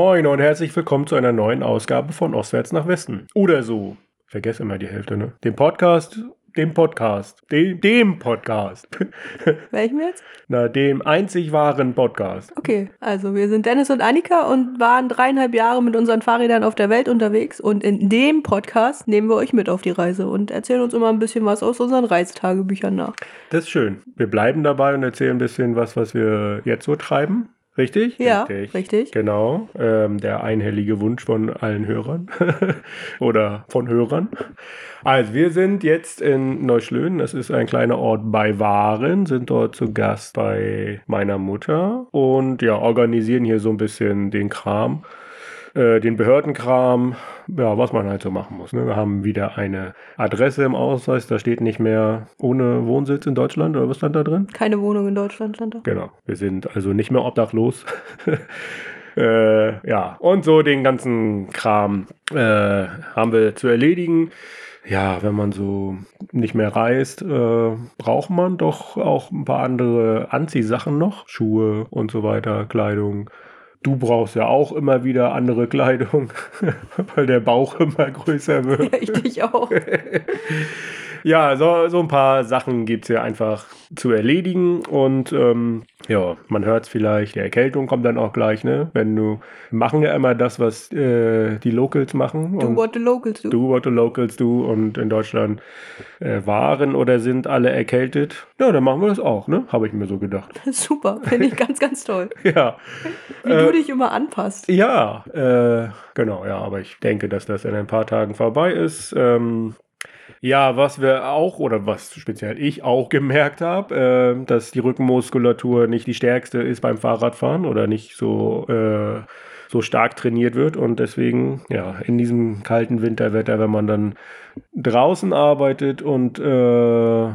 Moin und herzlich willkommen zu einer neuen Ausgabe von Ostwärts nach Westen. Oder so. Vergesse immer die Hälfte, ne? Dem Podcast, dem Podcast, dem, dem Podcast. Welchem jetzt? Na, dem einzig wahren Podcast. Okay, also wir sind Dennis und Annika und waren dreieinhalb Jahre mit unseren Fahrrädern auf der Welt unterwegs und in dem Podcast nehmen wir euch mit auf die Reise und erzählen uns immer ein bisschen was aus unseren Reisetagebüchern nach. Das ist schön. Wir bleiben dabei und erzählen ein bisschen was, was wir jetzt so treiben. Richtig? Ja, richtig. Genau. Ähm, der einhellige Wunsch von allen Hörern oder von Hörern. Also, wir sind jetzt in Neuschlön. Das ist ein kleiner Ort bei Waren, sind dort zu Gast bei meiner Mutter und ja, organisieren hier so ein bisschen den Kram äh, den Behördenkram, ja, was man halt so machen muss. Ne? Wir haben wieder eine Adresse im Ausweis, da steht nicht mehr ohne Wohnsitz in Deutschland oder was stand da drin? Keine Wohnung in Deutschland stand da. Genau, wir sind also nicht mehr obdachlos. äh, ja, und so den ganzen Kram äh, haben wir zu erledigen. Ja, wenn man so nicht mehr reist, äh, braucht man doch auch ein paar andere Anziehsachen noch. Schuhe und so weiter, Kleidung. Du brauchst ja auch immer wieder andere Kleidung, weil der Bauch immer größer wird. Ja, ich dich auch. ja, so, so ein paar Sachen gibt es ja einfach zu erledigen und ähm, ja, man hört es vielleicht, die Erkältung kommt dann auch gleich, ne? Wenn du, machen ja immer das, was äh, die Locals machen. Do what the locals do. Do what the locals do und in Deutschland äh, waren oder sind alle erkältet. Ja, dann machen wir das auch, ne? Habe ich mir so gedacht. Super, finde ich ganz, ganz toll. ja. Wie äh, du dich immer anpasst. Ja, äh, genau, ja, aber ich denke, dass das in ein paar Tagen vorbei ist. Ähm, ja, was wir auch oder was speziell ich auch gemerkt habe, äh, dass die Rückenmuskulatur nicht die stärkste ist beim Fahrradfahren oder nicht so äh, so stark trainiert wird und deswegen ja in diesem kalten Winterwetter, wenn man dann draußen arbeitet und äh,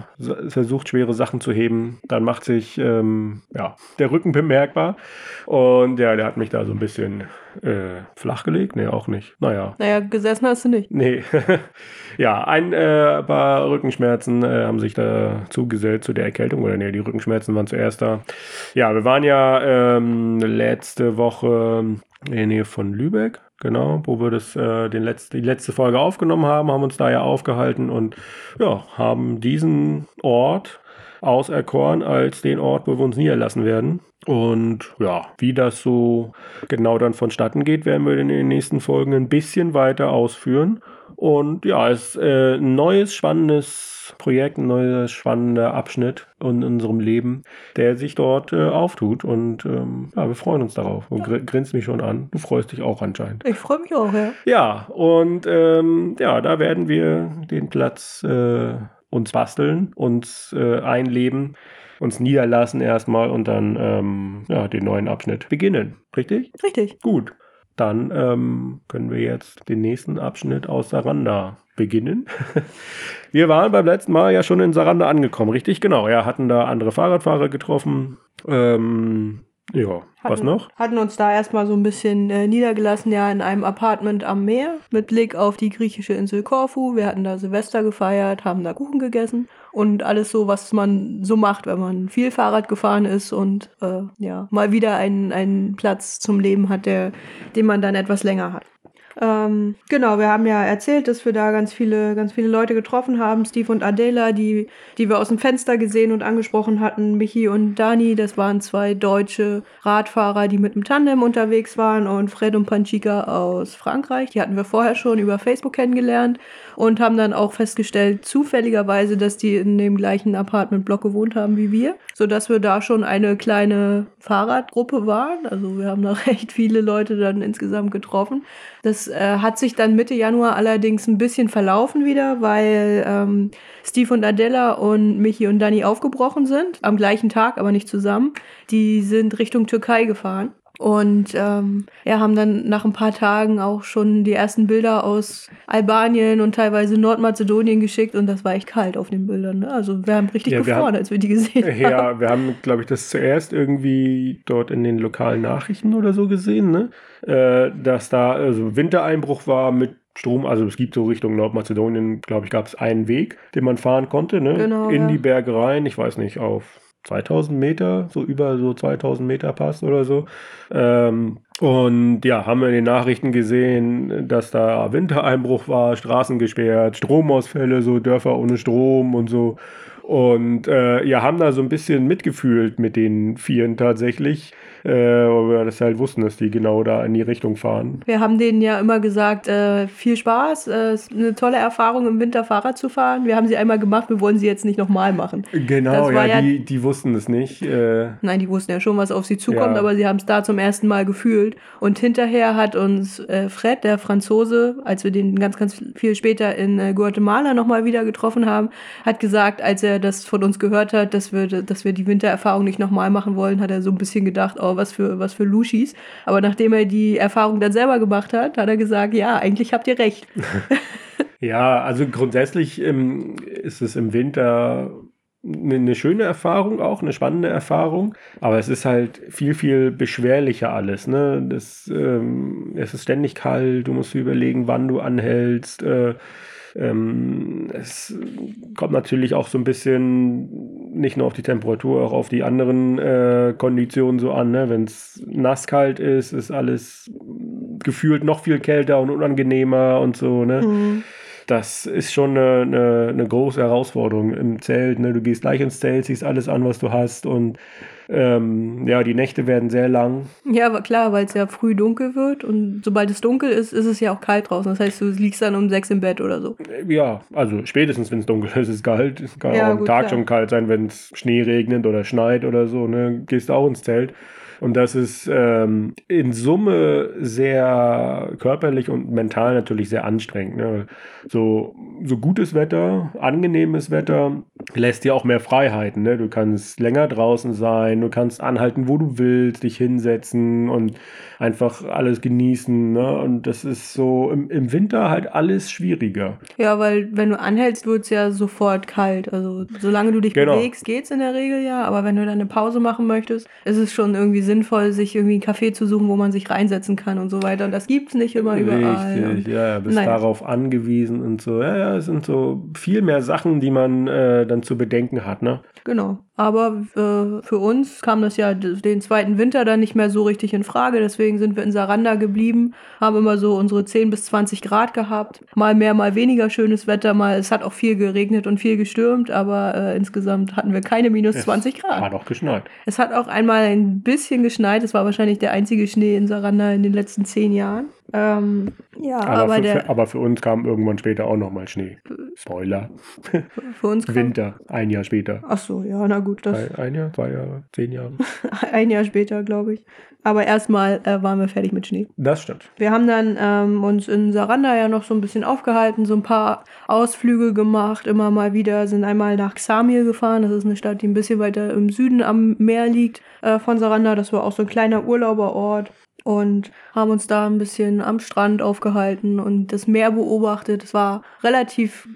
versucht schwere Sachen zu heben, dann macht sich ähm, ja der Rücken bemerkbar und ja, der hat mich da so ein bisschen äh, flachgelegt, nee auch nicht. Naja. Naja, gesessen hast du nicht. Nee. ja, ein äh, paar Rückenschmerzen äh, haben sich da zugesellt zu der Erkältung oder nee, die Rückenschmerzen waren zuerst da. Ja, wir waren ja ähm, letzte Woche in der Nähe von Lübeck, genau, wo wir das, äh, den letzte, die letzte Folge aufgenommen haben, haben uns da ja aufgehalten und ja, haben diesen Ort auserkoren als den Ort, wo wir uns niederlassen werden. Und ja, wie das so genau dann vonstatten geht, werden wir in den nächsten Folgen ein bisschen weiter ausführen. Und ja, es ist äh, ein neues, spannendes Projekt, ein neuer, spannender Abschnitt in unserem Leben, der sich dort äh, auftut. Und ähm, ja, wir freuen uns darauf. Du ja. grinst mich schon an. Du freust dich auch anscheinend. Ich freue mich auch, ja. Ja, und ähm, ja, da werden wir den Platz äh, uns basteln, uns äh, einleben, uns niederlassen erstmal und dann ähm, ja, den neuen Abschnitt beginnen. Richtig? Richtig. Gut. Dann ähm, können wir jetzt den nächsten Abschnitt aus Saranda beginnen. wir waren beim letzten Mal ja schon in Saranda angekommen, richtig? Genau, ja, hatten da andere Fahrradfahrer getroffen. Ähm, ja, hatten, was noch? Hatten uns da erstmal so ein bisschen äh, niedergelassen, ja, in einem Apartment am Meer mit Blick auf die griechische Insel Korfu. Wir hatten da Silvester gefeiert, haben da Kuchen gegessen und alles so, was man so macht, wenn man viel Fahrrad gefahren ist und äh, ja, mal wieder einen, einen Platz zum Leben hat, der, den man dann etwas länger hat. Ähm, genau, wir haben ja erzählt, dass wir da ganz viele, ganz viele Leute getroffen haben. Steve und Adela, die, die wir aus dem Fenster gesehen und angesprochen hatten. Michi und Dani, das waren zwei deutsche Radfahrer, die mit dem Tandem unterwegs waren. Und Fred und Panchika aus Frankreich, die hatten wir vorher schon über Facebook kennengelernt und haben dann auch festgestellt, zufälligerweise, dass die in dem gleichen Apartmentblock gewohnt haben wie wir, sodass wir da schon eine kleine Fahrradgruppe waren. Also wir haben da recht viele Leute dann insgesamt getroffen. Das äh, hat sich dann Mitte Januar allerdings ein bisschen verlaufen wieder, weil ähm, Steve und Adela und Michi und Dani aufgebrochen sind, am gleichen Tag, aber nicht zusammen. Die sind Richtung Türkei gefahren. Und ähm, ja, haben dann nach ein paar Tagen auch schon die ersten Bilder aus Albanien und teilweise Nordmazedonien geschickt und das war echt kalt auf den Bildern. Ne? Also wir haben richtig ja, gefroren, haben, als wir die gesehen haben. Ja, wir haben, glaube ich, das zuerst irgendwie dort in den lokalen Nachrichten oder so gesehen, ne? Äh, dass da also Wintereinbruch war mit Strom, also es gibt so Richtung Nordmazedonien, glaube ich, gab es einen Weg, den man fahren konnte, ne? Genau, in ja. die Berge rein, ich weiß nicht, auf 2000 Meter, so über so 2000 Meter Pass oder so. Ähm, und ja, haben wir in den Nachrichten gesehen, dass da Wintereinbruch war, Straßen gesperrt, Stromausfälle, so Dörfer ohne Strom und so. Und äh, ja, haben da so ein bisschen mitgefühlt mit den Vieren tatsächlich äh, weil wir das halt wussten, dass die genau da in die Richtung fahren. Wir haben denen ja immer gesagt, äh, viel Spaß, äh, ist eine tolle Erfahrung im Winter Fahrrad zu fahren. Wir haben sie einmal gemacht, wir wollen sie jetzt nicht nochmal machen. Genau, ja, ja, die, die wussten es nicht. Äh, Nein, die wussten ja schon, was auf sie zukommt, ja. aber sie haben es da zum ersten Mal gefühlt. Und hinterher hat uns äh, Fred, der Franzose, als wir den ganz, ganz viel später in äh, Guatemala nochmal wieder getroffen haben, hat gesagt, als er das von uns gehört hat, dass wir, dass wir die Wintererfahrung nicht nochmal machen wollen, hat er so ein bisschen gedacht, oh, was für, was für Luschis. Aber nachdem er die Erfahrung dann selber gemacht hat, hat er gesagt, ja, eigentlich habt ihr recht. ja, also grundsätzlich ähm, ist es im Winter eine, eine schöne Erfahrung auch, eine spannende Erfahrung, aber es ist halt viel, viel beschwerlicher alles. Ne? Das, ähm, es ist ständig kalt, du musst überlegen, wann du anhältst. Äh, ähm, es kommt natürlich auch so ein bisschen nicht nur auf die Temperatur, auch auf die anderen äh, Konditionen so an. Ne? Wenn es nasskalt ist, ist alles gefühlt noch viel kälter und unangenehmer und so. Ne? Mhm. Das ist schon eine, eine, eine, große Herausforderung im Zelt. Ne? Du gehst gleich ins Zelt, siehst alles an, was du hast und ähm, ja, die Nächte werden sehr lang. Ja, aber klar, weil es ja früh dunkel wird und sobald es dunkel ist, ist es ja auch kalt draußen. Das heißt, du liegst dann um sechs im Bett oder so. Ja, also spätestens, wenn es dunkel ist, ist es kalt. Es kann ja, auch am Tag klar. schon kalt sein, wenn es Schnee regnet oder schneit oder so. Ne? Gehst auch ins Zelt. Und das ist ähm, in Summe sehr körperlich und mental natürlich sehr anstrengend. Ne? So, so gutes Wetter, angenehmes Wetter lässt dir auch mehr Freiheiten. Ne? Du kannst länger draußen sein, du kannst anhalten, wo du willst, dich hinsetzen und einfach alles genießen. Ne? Und das ist so im, im Winter halt alles schwieriger. Ja, weil wenn du anhältst, wird es ja sofort kalt. Also solange du dich genau. bewegst, geht es in der Regel ja. Aber wenn du dann eine Pause machen möchtest, ist es schon irgendwie sinnvoll sinnvoll, sich irgendwie einen Café zu suchen, wo man sich reinsetzen kann und so weiter. Und das gibt es nicht immer überall. Richtig, ja, ja, bist naja. darauf angewiesen und so. Ja, ja, es sind so viel mehr Sachen, die man äh, dann zu bedenken hat, ne? Genau. Aber äh, für uns kam das ja den zweiten Winter dann nicht mehr so richtig in Frage. Deswegen sind wir in Saranda geblieben, haben immer so unsere 10 bis 20 Grad gehabt. Mal mehr, mal weniger schönes Wetter. Mal, es hat auch viel geregnet und viel gestürmt, aber äh, insgesamt hatten wir keine minus 20 Grad. Es hat auch geschneit. Es hat auch einmal ein bisschen geschneit. Es war wahrscheinlich der einzige Schnee in Saranda in den letzten zehn Jahren. Ähm, ja, aber, aber, für, der, aber, für, uns kam irgendwann später auch nochmal Schnee. Spoiler. Für uns kam, Winter, ein Jahr später. Ach so, ja, na gut. Das ein, ein Jahr, zwei Jahre, zehn Jahre. ein Jahr später, glaube ich. Aber erstmal äh, waren wir fertig mit Schnee. Das stimmt. Wir haben dann ähm, uns in Saranda ja noch so ein bisschen aufgehalten, so ein paar Ausflüge gemacht, immer mal wieder, sind einmal nach Xamil gefahren. Das ist eine Stadt, die ein bisschen weiter im Süden am Meer liegt äh, von Saranda. Das war auch so ein kleiner Urlauberort und haben uns da ein bisschen am Strand aufgehalten und das Meer beobachtet. Es war relativ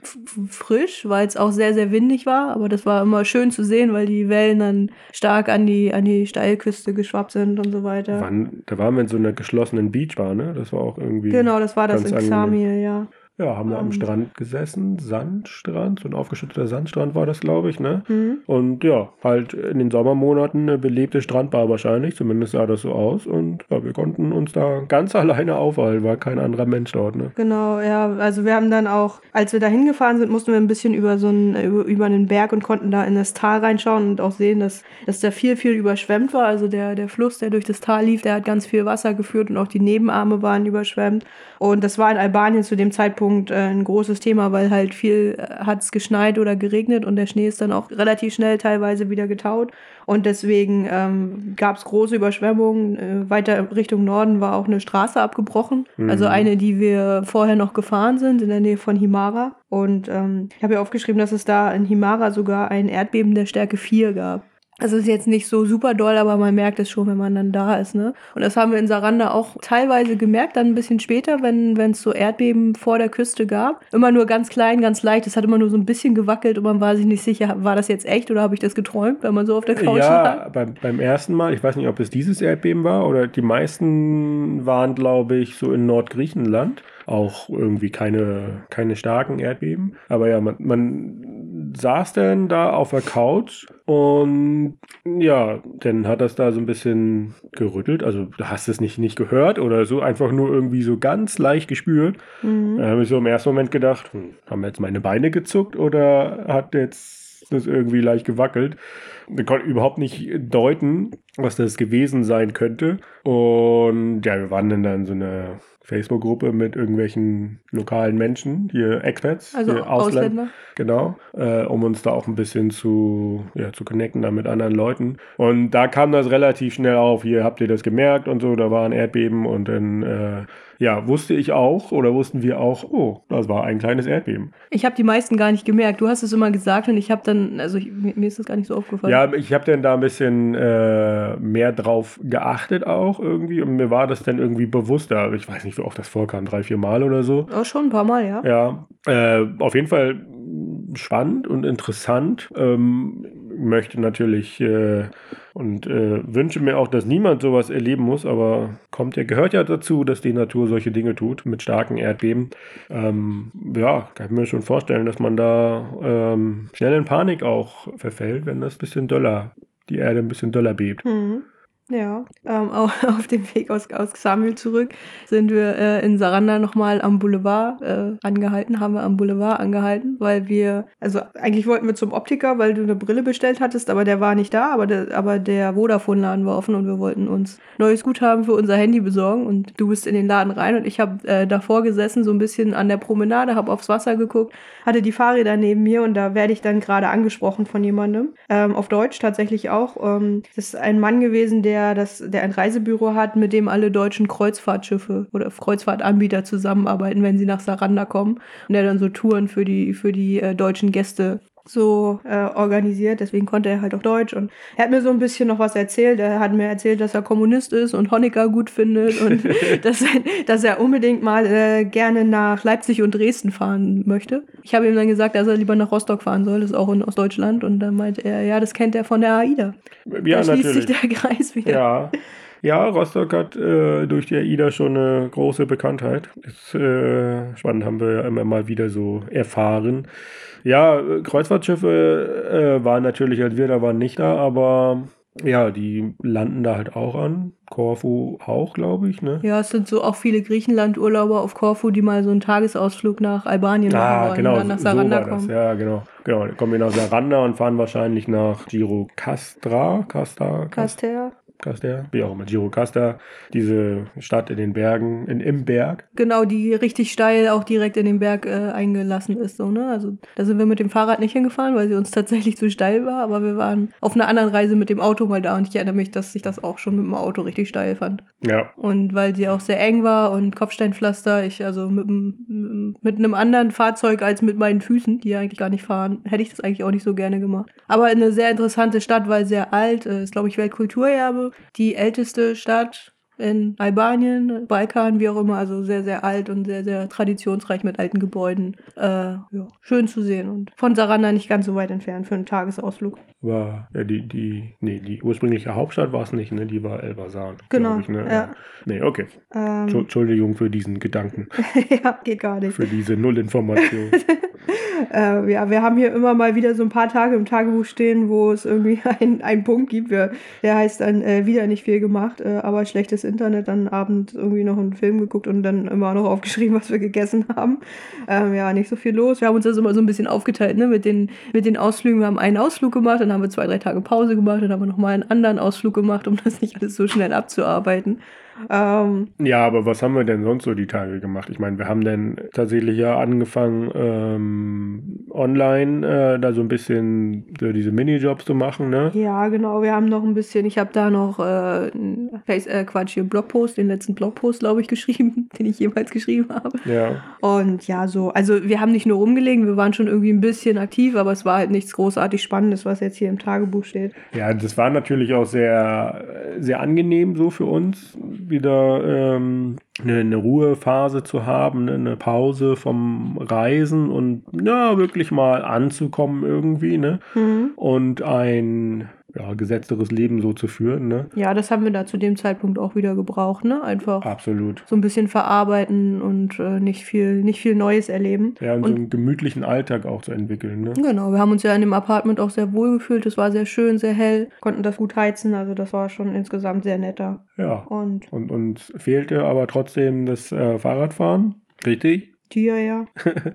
frisch, weil es auch sehr, sehr windig war, aber das war immer schön zu sehen, weil die Wellen dann stark an die, an die Steilküste geschwappt sind und so weiter. Wann, da waren wir in so einer geschlossenen Beachbar, ne? Das war auch irgendwie. Genau, das war das in Xamil, ja. Ja, haben wir am Strand gesessen, Sandstrand, so ein aufgeschütteter Sandstrand war das, glaube ich, ne? Mhm. Und ja, halt in den Sommermonaten eine belebte Strandbar wahrscheinlich, zumindest sah das so aus. Und ja, wir konnten uns da ganz alleine aufhalten, war kein anderer Mensch dort, ne? Genau, ja, also wir haben dann auch, als wir da hingefahren sind, mussten wir ein bisschen über so einen, über, über einen Berg und konnten da in das Tal reinschauen und auch sehen, dass, dass da viel, viel überschwemmt war. Also der, der Fluss, der durch das Tal lief, der hat ganz viel Wasser geführt und auch die Nebenarme waren überschwemmt. Und das war in Albanien zu dem Zeitpunkt äh, ein großes Thema, weil halt viel äh, hat es geschneit oder geregnet und der Schnee ist dann auch relativ schnell teilweise wieder getaut. Und deswegen ähm, gab es große Überschwemmungen. Äh, weiter Richtung Norden war auch eine Straße abgebrochen. Mhm. Also eine, die wir vorher noch gefahren sind, in der Nähe von Himara. Und ähm, ich habe ja aufgeschrieben, dass es da in Himara sogar ein Erdbeben der Stärke 4 gab. Also ist jetzt nicht so super doll, aber man merkt es schon, wenn man dann da ist, ne? Und das haben wir in Saranda auch teilweise gemerkt, dann ein bisschen später, wenn es so Erdbeben vor der Küste gab. Immer nur ganz klein, ganz leicht. Es hat immer nur so ein bisschen gewackelt und man war sich nicht sicher, war das jetzt echt oder habe ich das geträumt, wenn man so auf der Couch ja, lag? Ja, beim, beim ersten Mal, ich weiß nicht, ob es dieses Erdbeben war oder die meisten waren, glaube ich, so in Nordgriechenland auch irgendwie keine, keine starken Erdbeben. Aber ja, man, man saß dann da auf der Couch und ja, dann hat das da so ein bisschen gerüttelt. Also du hast es nicht, nicht gehört oder so, einfach nur irgendwie so ganz leicht gespürt. Mhm. Da habe ich so im ersten Moment gedacht, hm, haben jetzt meine Beine gezuckt oder hat jetzt das irgendwie leicht gewackelt? Wir konnten überhaupt nicht deuten, was das gewesen sein könnte. Und ja, wir waren dann da in so einer Facebook-Gruppe mit irgendwelchen lokalen Menschen, hier Expats, Also hier Ausländer. Ausländer. Genau, äh, um uns da auch ein bisschen zu, ja, zu connecten da mit anderen Leuten. Und da kam das relativ schnell auf, hier habt ihr das gemerkt und so, da war ein Erdbeben und dann, äh, ja, wusste ich auch oder wussten wir auch, oh, das war ein kleines Erdbeben. Ich habe die meisten gar nicht gemerkt. Du hast es immer gesagt und ich habe dann, also ich, mir ist das gar nicht so aufgefallen. Ja, ich habe dann da ein bisschen äh, mehr drauf geachtet auch irgendwie und mir war das dann irgendwie bewusster. Ich weiß nicht, wie oft das vorkam, drei, vier Mal oder so. Auch schon ein paar Mal, ja. Ja, äh, auf jeden Fall spannend und interessant. Ähm, möchte natürlich äh, und äh, wünsche mir auch, dass niemand sowas erleben muss, aber kommt ja, gehört ja dazu, dass die Natur solche Dinge tut mit starken Erdbeben. Ähm, ja, kann ich mir schon vorstellen, dass man da ähm, schnell in Panik auch verfällt, wenn das ein bisschen doller, die Erde ein bisschen doller bebt. Mhm. Ja, ähm, auch auf dem Weg aus, aus Xamil zurück sind wir äh, in Saranda nochmal am Boulevard äh, angehalten, haben wir am Boulevard angehalten, weil wir, also eigentlich wollten wir zum Optiker, weil du eine Brille bestellt hattest, aber der war nicht da, aber der, aber der Vodafone-Laden war offen und wir wollten uns neues Guthaben für unser Handy besorgen und du bist in den Laden rein und ich habe äh, davor gesessen, so ein bisschen an der Promenade, habe aufs Wasser geguckt, hatte die Fahrräder neben mir und da werde ich dann gerade angesprochen von jemandem, ähm, auf Deutsch tatsächlich auch. Ähm, das ist ein Mann gewesen, der das, der ein Reisebüro hat, mit dem alle deutschen Kreuzfahrtschiffe oder Kreuzfahrtanbieter zusammenarbeiten, wenn sie nach Saranda kommen. Und der dann so Touren für die für die äh, deutschen Gäste so äh, organisiert, deswegen konnte er halt auch Deutsch und er hat mir so ein bisschen noch was erzählt. Er hat mir erzählt, dass er Kommunist ist und Honecker gut findet und dass, er, dass er unbedingt mal äh, gerne nach Leipzig und Dresden fahren möchte. Ich habe ihm dann gesagt, dass er lieber nach Rostock fahren soll, das ist auch in Ostdeutschland und dann meinte er, ja, das kennt er von der AIDA. Ja, da schließt sich natürlich. der Kreis wieder. Ja. Ja, Rostock hat äh, durch die AIDA schon eine große Bekanntheit. Ist äh, spannend, haben wir ja immer mal wieder so erfahren. Ja, Kreuzfahrtschiffe äh, waren natürlich, als wir da waren, nicht da, aber ja, die landen da halt auch an. Korfu auch, glaube ich, ne? Ja, es sind so auch viele Griechenland-Urlauber auf Korfu, die mal so einen Tagesausflug nach Albanien machen Ah, wollen genau, und dann nach so Saranda das. kommen. Ja, genau. Genau, dann kommen wir nach Saranda und fahren wahrscheinlich nach Girocastra, Casta, Cast, Caster. Wie auch immer, Girocastra, diese Stadt in den Bergen, in, im Berg. Genau, die richtig steil auch direkt in den Berg äh, eingelassen ist. So, ne? Also da sind wir mit dem Fahrrad nicht hingefahren, weil sie uns tatsächlich zu steil war, aber wir waren auf einer anderen Reise mit dem Auto mal da und ich erinnere mich, dass ich das auch schon mit dem Auto richtig steil fand. Ja, Und weil sie auch sehr eng war und Kopfsteinpflaster, ich also mit, einem- mit einem anderen Fahrzeug als mit meinen Füßen, die ja eigentlich gar nicht fahren, hätte ich das eigentlich auch nicht so gerne gemacht. Aber eine sehr interessante Stadt, weil sehr alt, äh, ist glaube ich Weltkulturerbe, die älteste Stadt in Albanien, Balkan, wie auch immer, also sehr, sehr alt und sehr, sehr traditionsreich mit alten Gebäuden. Äh, ja, schön zu sehen und von Saranda nicht ganz so weit entfernt für einen Tagesausflug. War ja, die, die, nee, die ursprüngliche Hauptstadt war es nicht, ne? Die war Elbasan. Genau, Ich, ne? ja. Nee, okay. Ähm, Entschu- Entschuldigung für diesen Gedanken, ja, geht gar nicht. für diese Nullinformation. Äh, ja, wir haben hier immer mal wieder so ein paar Tage im Tagebuch stehen, wo es irgendwie ein- einen Punkt gibt. Wir, der heißt dann äh, wieder nicht viel gemacht, äh, aber schlechtes Internet. Dann abends irgendwie noch einen Film geguckt und dann immer noch aufgeschrieben, was wir gegessen haben. Ähm, ja, nicht so viel los. Wir haben uns das immer so ein bisschen aufgeteilt ne, mit, den, mit den Ausflügen. Wir haben einen Ausflug gemacht, dann haben wir zwei, drei Tage Pause gemacht, dann haben wir nochmal einen anderen Ausflug gemacht, um das nicht alles so schnell abzuarbeiten. Ähm, ja, aber was haben wir denn sonst so die Tage gemacht? Ich meine, wir haben dann tatsächlich ja angefangen, ähm, online äh, da so ein bisschen so diese Minijobs zu machen, ne? Ja, genau. Wir haben noch ein bisschen, ich habe da noch äh, einen Face, äh, Quatsch, hier Blogpost, den letzten Blogpost, glaube ich, geschrieben, den ich jemals geschrieben habe. Ja. Und ja, so, also wir haben nicht nur rumgelegen, wir waren schon irgendwie ein bisschen aktiv, aber es war halt nichts großartig Spannendes, was jetzt hier im Tagebuch steht. Ja, das war natürlich auch sehr, sehr angenehm so für uns, wieder ähm, eine, eine Ruhephase zu haben, ne, eine Pause vom Reisen und ja, wirklich mal anzukommen irgendwie, ne? Mhm. Und ein ja, gesetzteres Leben so zu führen. Ne? Ja, das haben wir da zu dem Zeitpunkt auch wieder gebraucht, ne? Einfach Absolut. so ein bisschen verarbeiten und äh, nicht viel, nicht viel Neues erleben. Ja, und, Und- so einen gemütlichen Alltag auch zu entwickeln. Ne? Genau, wir haben uns ja in dem Apartment auch sehr wohl gefühlt. Es war sehr schön, sehr hell, konnten das gut heizen. Also das war schon insgesamt sehr netter. Ja. Und Und uns fehlte aber trotzdem das äh, Fahrradfahren. Richtig? dir ja.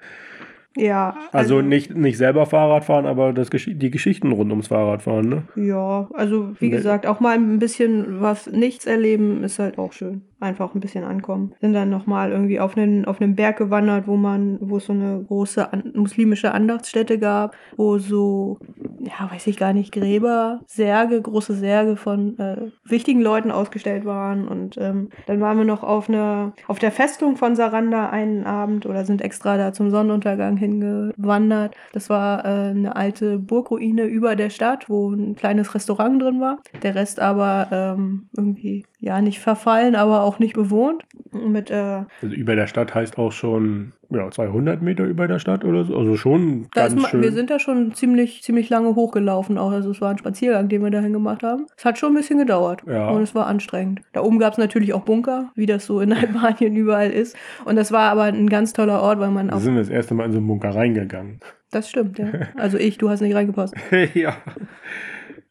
ja. Also, nicht, nicht selber Fahrradfahren, aber das, die Geschichten rund ums Fahrradfahren. Ne? Ja, also wie Ne. gesagt, auch mal ein bisschen was nichts erleben ist halt auch schön. Einfach ein bisschen ankommen. Sind dann nochmal irgendwie auf einen, auf einen Berg gewandert, wo man, wo es so eine große an, muslimische Andachtsstätte gab, wo so, ja, weiß ich gar nicht, Gräber, Särge, große Särge von äh, wichtigen Leuten ausgestellt waren. Und ähm, dann waren wir noch auf einer, auf der Festung von Saranda einen Abend oder sind extra da zum Sonnenuntergang hingewandert. Das war äh, eine alte Burgruine über der Stadt, wo ein kleines Restaurant drin war. Der Rest aber ähm, irgendwie, ja, nicht verfallen, aber auch nicht bewohnt. Mit, äh, Also über der Stadt heißt auch schon ja, 200 Meter über der Stadt oder so. Also schon ganz ist ma- schön. wir sind da schon ziemlich, ziemlich lange hochgelaufen, auch. Also es war ein Spaziergang, den wir dahin gemacht haben. Es hat schon ein bisschen gedauert. Ja. Und es war anstrengend. Da oben gab es natürlich auch Bunker, wie das so in Albanien überall ist. Und das war aber ein ganz toller Ort, weil man wir auch. sind das erste Mal in so einen Bunker reingegangen. Das stimmt, ja. Also ich, du hast nicht reingepasst. ja.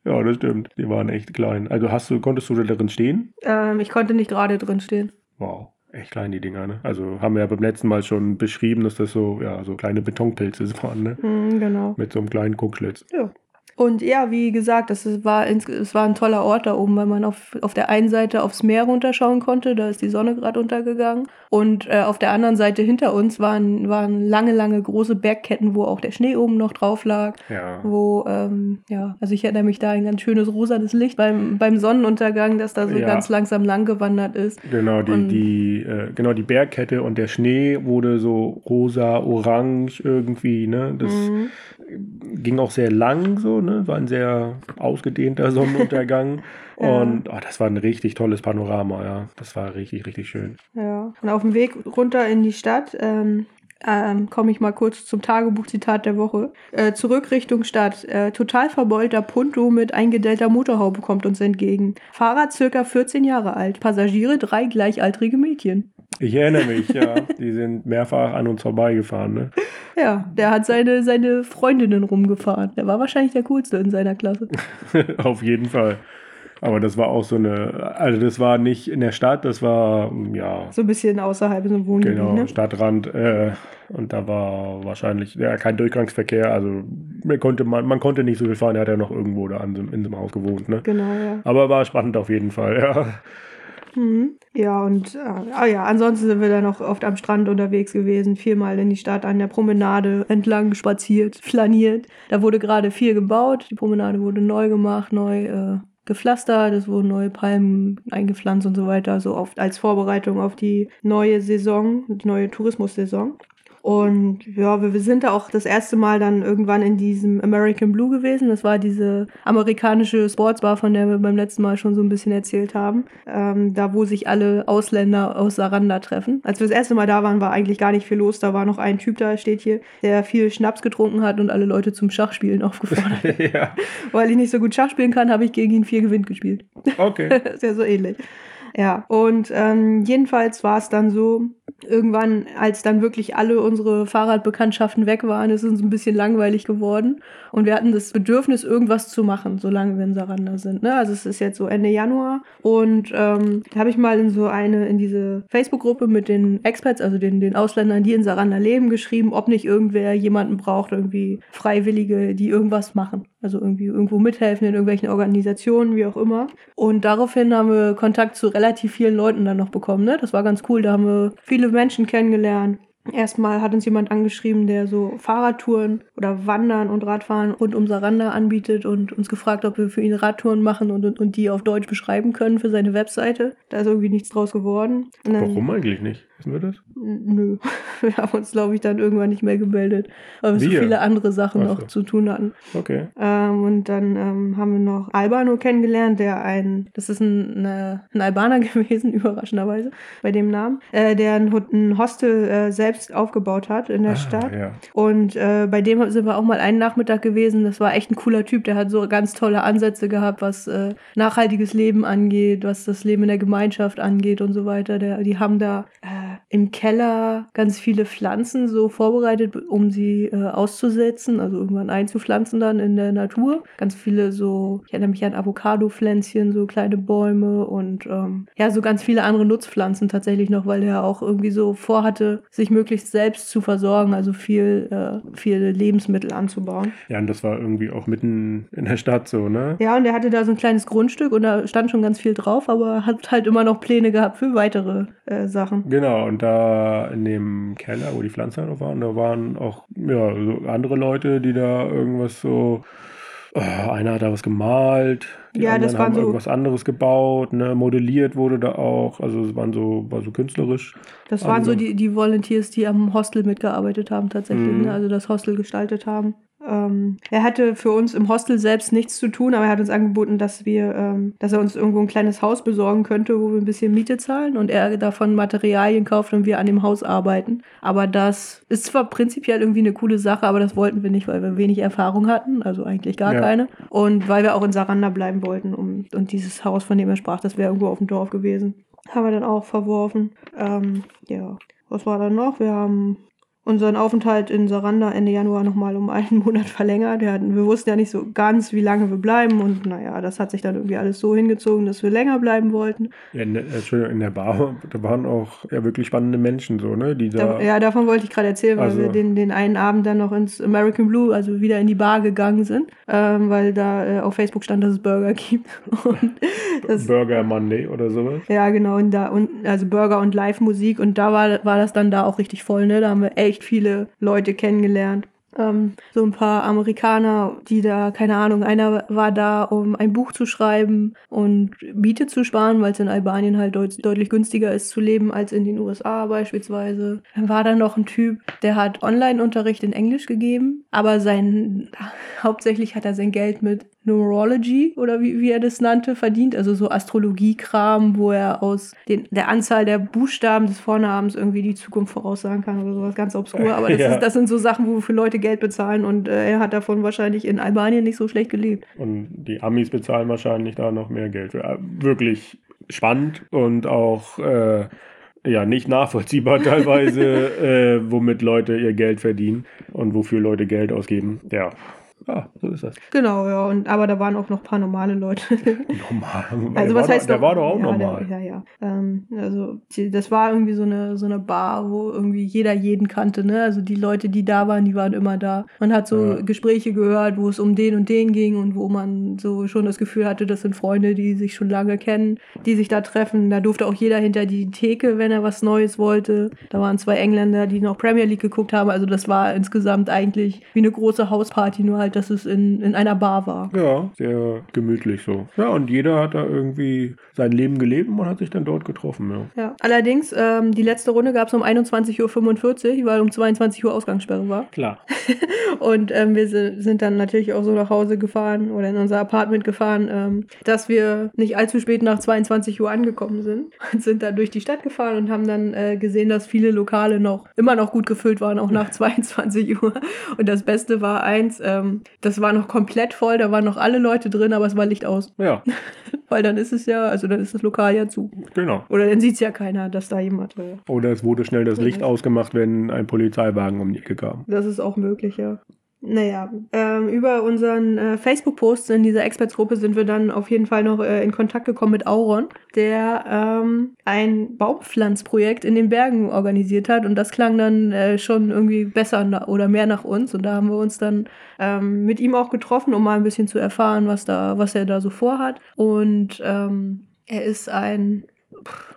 Ja, das stimmt. Die waren echt klein. Also hast du, konntest du da drin stehen? Ähm, ich konnte nicht gerade drin stehen. Wow. Echt klein, die Dinger, ne? Also haben wir ja beim letzten Mal schon beschrieben, dass das so, ja, so kleine Betonpilze waren, ne? Mhm, genau. Mit so einem kleinen Guckschlitz. Ja. Und ja, wie gesagt, es war, es war ein toller Ort da oben, weil man auf, auf der einen Seite aufs Meer runterschauen konnte, da ist die Sonne gerade untergegangen. Und äh, auf der anderen Seite hinter uns waren, waren lange, lange große Bergketten, wo auch der Schnee oben noch drauf lag. Ja. Wo, ähm, ja, also ich erinnere mich da ein ganz schönes rosanes Licht beim, beim Sonnenuntergang, das da so Ja. ganz langsam lang gewandert ist. Genau, die, Und- die, äh, genau, die Bergkette und der Schnee wurde so rosa, orange irgendwie, ne? Das Mhm. ging auch sehr lang so, ne? War ein sehr ausgedehnter Sonnenuntergang. Ja. Und oh, das war ein richtig tolles Panorama, ja. Das war richtig, richtig schön. Ja. Und auf dem Weg runter in die Stadt ähm, ähm, komme ich mal kurz zum Tagebuchzitat der Woche. Äh, zurück Richtung Stadt. Äh, total verbeulter Punto mit eingedellter Motorhaube kommt uns entgegen. Fahrer circa 14 Jahre alt. Passagiere drei gleichaltrige Mädchen. Ich erinnere mich, ja. Die sind mehrfach an uns vorbeigefahren, ne? Ja, der hat seine, seine Freundinnen rumgefahren. Der war wahrscheinlich der coolste in seiner Klasse. Auf jeden Fall. Aber das war auch so eine, also das war nicht in der Stadt, das war, ja, So ein bisschen außerhalb so ein Wohngebiet, Genau, ne? Stadtrand. Äh, und da war wahrscheinlich ja, kein Durchgangsverkehr. Also man konnte, man, man konnte nicht so viel fahren. Er hat ja noch irgendwo da an, in so einem Haus gewohnt. Ne? Genau, ja. Aber war spannend auf jeden Fall. Ja. Mhm. Ja, und äh, ah ja, ansonsten sind wir dann noch oft am Strand unterwegs gewesen, viermal in die Stadt an der Promenade entlang spaziert, flaniert. Da wurde gerade viel gebaut, die Promenade wurde neu gemacht, neu äh, gepflastert, es wurden neue Palmen eingepflanzt und so weiter, so oft als Vorbereitung auf die neue Saison, die neue Tourismussaison. Und ja, wir, wir sind da auch das erste Mal dann irgendwann in diesem American Blue gewesen. Das war diese amerikanische Sportsbar, von der wir beim letzten Mal schon so ein bisschen erzählt haben. Ähm, da, wo sich alle Ausländer aus Saranda treffen. Als wir das erste Mal da waren, war eigentlich gar nicht viel los. Da war noch ein Typ da, steht hier, der viel Schnaps getrunken hat und alle Leute zum Schachspielen aufgefordert hat. ja. Weil ich nicht so gut Schach spielen kann, habe ich gegen ihn vier Gewinn gespielt. Okay. ist ja so ähnlich. Ja, und ähm, jedenfalls war es dann so, irgendwann, als dann wirklich alle unsere Fahrradbekanntschaften weg waren, ist uns ein bisschen langweilig geworden. Und wir hatten das Bedürfnis, irgendwas zu machen, solange wir in Saranda sind. Ne? Also es ist jetzt so Ende Januar. Und ähm, da habe ich mal in so eine, in diese Facebook-Gruppe mit den Expats, also den, den Ausländern, die in Saranda leben, geschrieben, ob nicht irgendwer jemanden braucht, irgendwie Freiwillige, die irgendwas machen. Also irgendwie irgendwo mithelfen in irgendwelchen Organisationen, wie auch immer. Und daraufhin haben wir Kontakt zu relativ vielen Leuten dann noch bekommen. Ne? Das war ganz cool. Da haben wir viele Menschen kennengelernt. Erstmal hat uns jemand angeschrieben, der so Fahrradtouren oder Wandern und Radfahren rund um Saranda anbietet und uns gefragt, ob wir für ihn Radtouren machen und, und, und die auf Deutsch beschreiben können für seine Webseite. Da ist irgendwie nichts draus geworden. Dann- Warum eigentlich nicht? Wissen wir das? Nö. Wir haben uns, glaube ich, dann irgendwann nicht mehr gemeldet, weil wir, wir? so viele andere Sachen Ach noch zu tun hatten. Okay. Ähm, und dann ähm, haben wir noch Albano kennengelernt, der ein, das ist ein, eine, ein Albaner gewesen, überraschenderweise, bei dem Namen, äh, der ein, ein Hostel äh, selbst aufgebaut hat in der ah, Stadt. Ja. Und äh, bei dem sind wir auch mal einen Nachmittag gewesen. Das war echt ein cooler Typ, der hat so ganz tolle Ansätze gehabt, was äh, nachhaltiges Leben angeht, was das Leben in der Gemeinschaft angeht und so weiter. Der, die haben da äh, im Keller ganz viele Pflanzen so vorbereitet, um sie äh, auszusetzen, also irgendwann einzupflanzen dann in der Natur. Ganz viele so, ich erinnere mich an Avocado-Pflänzchen, so kleine Bäume und ähm, ja, so ganz viele andere Nutzpflanzen tatsächlich noch, weil er auch irgendwie so vorhatte, sich möglichst selbst zu versorgen, also viel, äh, viele Lebensmittel anzubauen. Ja, und das war irgendwie auch mitten in der Stadt so, ne? Ja, und er hatte da so ein kleines Grundstück und da stand schon ganz viel drauf, aber hat halt immer noch Pläne gehabt für weitere äh, Sachen. Genau, und da in dem Keller, wo die Pflanzen noch waren, da waren auch ja, so andere Leute, die da irgendwas so. Oh, einer hat da was gemalt, die ja, das haben so irgendwas anderes gebaut, ne? modelliert wurde da auch, also es waren so, war so künstlerisch. Das waren so die, die Volunteers, die am Hostel mitgearbeitet haben tatsächlich, mhm. ne? also das Hostel gestaltet haben. Ähm, er hatte für uns im Hostel selbst nichts zu tun, aber er hat uns angeboten, dass wir, ähm, dass er uns irgendwo ein kleines Haus besorgen könnte, wo wir ein bisschen Miete zahlen und er davon Materialien kauft und wir an dem Haus arbeiten. Aber das ist zwar prinzipiell irgendwie eine coole Sache, aber das wollten wir nicht, weil wir wenig Erfahrung hatten, also eigentlich gar ja. keine. Und weil wir auch in Saranda bleiben wollten um, und dieses Haus, von dem er sprach, das wäre irgendwo auf dem Dorf gewesen. Haben wir dann auch verworfen. Ähm, ja. Was war dann noch? Wir haben unseren Aufenthalt in Saranda Ende Januar nochmal um einen Monat verlängert. Wir, hatten, wir wussten ja nicht so ganz, wie lange wir bleiben und naja, das hat sich dann irgendwie alles so hingezogen, dass wir länger bleiben wollten. Ja, in der, Entschuldigung, in der Bar, da waren auch ja, wirklich spannende Menschen so, ne? Die da, da ja, davon wollte ich gerade erzählen, weil also, wir den, den einen Abend dann noch ins American Blue, also wieder in die Bar gegangen sind, ähm, weil da äh, auf Facebook stand, dass es Burger gibt. das, Burger Monday oder sowas. Ja, genau, und da, und, also Burger und Live-Musik und da war, war das dann da auch richtig voll, ne? Da haben wir echt viele Leute kennengelernt. Ähm, so ein paar Amerikaner, die da, keine Ahnung, einer war da, um ein Buch zu schreiben und Miete zu sparen, weil es in Albanien halt deut deutlich günstiger ist zu leben als in den USA beispielsweise. Dann war da noch ein Typ, der hat Online-Unterricht in Englisch gegeben, aber sein, hauptsächlich hat er sein Geld mit Numerology oder wie, wie er das nannte, verdient. Also so Astrologiekram, wo er aus den, der Anzahl der Buchstaben des Vornamens irgendwie die Zukunft voraussagen kann oder sowas ganz obskur. Aber das, ja. ist, das sind so Sachen, wofür Leute Geld bezahlen und äh, er hat davon wahrscheinlich in Albanien nicht so schlecht gelebt. Und die Amis bezahlen wahrscheinlich da noch mehr Geld. Für. Äh, wirklich spannend und auch äh, ja nicht nachvollziehbar teilweise, äh, womit Leute ihr Geld verdienen und wofür Leute Geld ausgeben. Ja, ja, so ist das. Genau, ja. Und, aber da waren auch noch ein paar normale Leute. Normal. Also, was heißt der noch, war doch auch ja, normal. Der, ja, ja. Ähm, also, das war irgendwie so eine, so eine Bar, wo irgendwie jeder jeden kannte, ne? Also, die Leute, die da waren, die waren immer da. Man hat so ja. Gespräche gehört, wo es um den und den ging und wo man so schon das Gefühl hatte, das sind Freunde, die sich schon lange kennen, die sich da treffen. Da durfte auch jeder hinter die Theke, wenn er was Neues wollte. Da waren zwei Engländer, die noch Premier League geguckt haben. Also, das war insgesamt eigentlich wie eine große Hausparty, nur halt halt, dass es in, in einer Bar war. Ja, sehr gemütlich so. Ja, und jeder hat da irgendwie sein Leben gelebt und hat sich dann dort getroffen. Ja, ja. allerdings, ähm, die letzte Runde gab es um 21.45 Uhr, weil um 22 Uhr Ausgangssperre war. Klar. und ähm, wir sind dann natürlich auch so nach Hause gefahren oder in unser Apartment gefahren, ähm, dass wir nicht allzu spät nach 22 Uhr angekommen sind und sind dann durch die Stadt gefahren und haben dann äh, gesehen, dass viele Lokale noch immer noch gut gefüllt waren, auch nach 22 Uhr. Und das Beste war eins, ähm, das war noch komplett voll, da waren noch alle Leute drin, aber es war Licht aus. Ja. Weil dann ist es ja, also dann ist das Lokal ja zu. Genau. Oder dann sieht es ja keiner, dass da jemand. Äh, Oder es wurde schnell das Licht ausgemacht, wenn ein Polizeiwagen um die Ecke kam. Das ist auch möglich, ja. Naja, ähm, über unseren äh, Facebook-Post in dieser Expertsgruppe sind wir dann auf jeden Fall noch äh, in Kontakt gekommen mit Auron, der ähm, ein Baumpflanzprojekt in den Bergen organisiert hat. Und das klang dann äh, schon irgendwie besser oder mehr nach uns. Und da haben wir uns dann ähm, mit ihm auch getroffen, um mal ein bisschen zu erfahren, was da, was er da so vorhat. Und ähm, er ist ein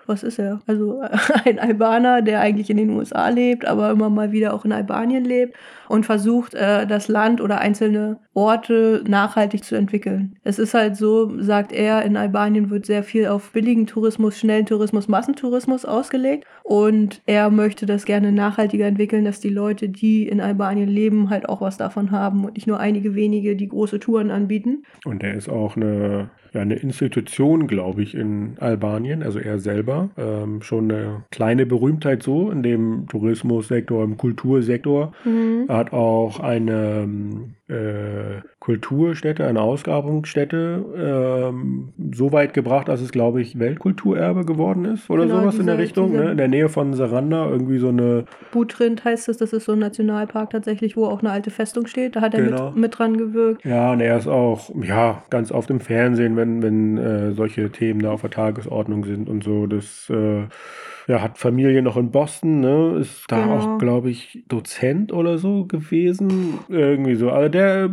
was ist er? Also ein Albaner, der eigentlich in den USA lebt, aber immer mal wieder auch in Albanien lebt und versucht, äh, das Land oder einzelne Orte nachhaltig zu entwickeln. Es ist halt so, sagt er, in Albanien wird sehr viel auf billigen Tourismus, schnellen Tourismus, Massentourismus ausgelegt und er möchte das gerne nachhaltiger entwickeln, dass die Leute, die in Albanien leben, halt auch was davon haben und nicht nur einige wenige, die große Touren anbieten. Und er ist auch eine ja, eine Institution, glaube ich, in Albanien, also er selber. Ähm, schon eine kleine Berühmtheit so in dem Tourismussektor, im Kultursektor. Mhm. Er hat auch eine ähm, äh, Kulturstätte, eine Ausgrabungsstätte ähm, so weit gebracht, dass es, glaube ich, Weltkulturerbe geworden ist oder genau, sowas in der Richtung. Ne? In der Nähe von Saranda irgendwie so eine. Butrind heißt es, das ist so ein Nationalpark tatsächlich, wo auch eine alte Festung steht. Da hat er genau. mit, mit dran gewirkt. Ja, und er ist auch ja, ganz oft im Fernsehen, wenn, wenn äh, solche Themen da auf der Tagesordnung sind und so. Das. Äh, ja, hat Familie noch in Boston, ne? Ist da genau. auch, glaube ich, Dozent oder so gewesen. Irgendwie so. Also der,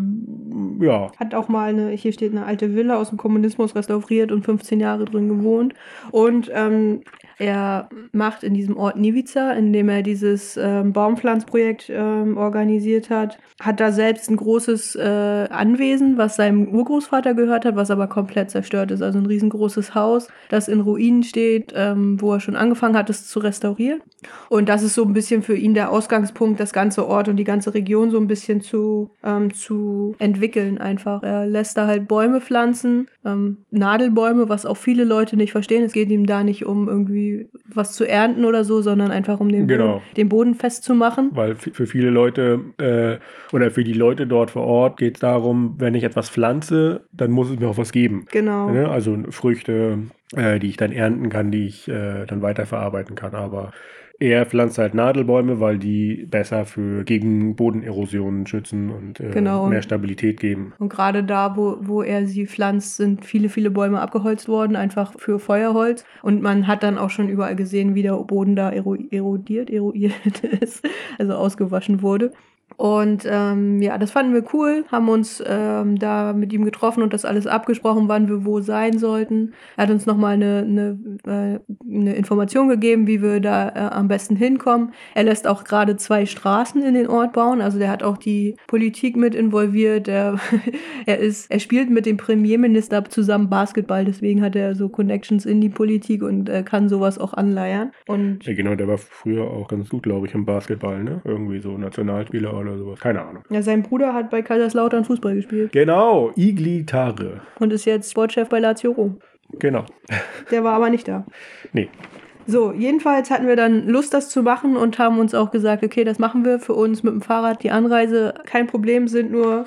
ja. Hat auch mal eine, hier steht eine alte Villa aus dem Kommunismus restauriert und 15 Jahre drin gewohnt. Und ähm, er macht in diesem Ort Nivica, in dem er dieses ähm, Baumpflanzprojekt ähm, organisiert hat, hat da selbst ein großes äh, Anwesen, was seinem Urgroßvater gehört hat, was aber komplett zerstört ist. Also ein riesengroßes Haus, das in Ruinen steht, ähm, wo er schon angefangen hat, es zu restaurieren. Und das ist so ein bisschen für ihn der Ausgangspunkt, das ganze Ort und die ganze Region so ein bisschen zu, ähm, zu entwickeln einfach. Er lässt da halt Bäume pflanzen, ähm, Nadelbäume, was auch viele Leute nicht verstehen. Es geht ihm da nicht um irgendwie was zu ernten oder so, sondern einfach um den, genau. Boden, den Boden festzumachen. Weil für viele Leute äh, oder für die Leute dort vor Ort geht es darum, wenn ich etwas pflanze, dann muss es mir auch was geben. Genau. Ne? Also Früchte, äh, die ich dann ernten kann, die ich äh, dann weiterverarbeiten kann. Aber er pflanzt halt Nadelbäume, weil die besser für gegen Bodenerosionen schützen und äh, genau. mehr Stabilität geben. Und gerade da, wo, wo er sie pflanzt, sind viele, viele Bäume abgeholzt worden, einfach für Feuerholz. Und man hat dann auch schon überall gesehen, wie der Boden da erodiert, eruiert ist, also ausgewaschen wurde. Und ähm, ja, das fanden wir cool, haben uns ähm, da mit ihm getroffen und das alles abgesprochen, wann wir wo sein sollten. Er hat uns nochmal eine, eine, äh, eine Information gegeben, wie wir da äh, am besten hinkommen. Er lässt auch gerade zwei Straßen in den Ort bauen, also der hat auch die Politik mit involviert. Er, er, ist, er spielt mit dem Premierminister zusammen Basketball, deswegen hat er so Connections in die Politik und äh, kann sowas auch anleiern. Und ja, genau, der war früher auch ganz gut, glaube ich, im Basketball, ne? Irgendwie so Nationalspieler oder sowas. Keine Ahnung. Ja, sein Bruder hat bei Kaiserslautern Fußball gespielt. Genau, Iglitare. Und ist jetzt Sportchef bei Lazio Rom. Genau. Der war aber nicht da. Nee. So, jedenfalls hatten wir dann Lust, das zu machen und haben uns auch gesagt, okay, das machen wir für uns mit dem Fahrrad. Die Anreise, kein Problem, sind nur,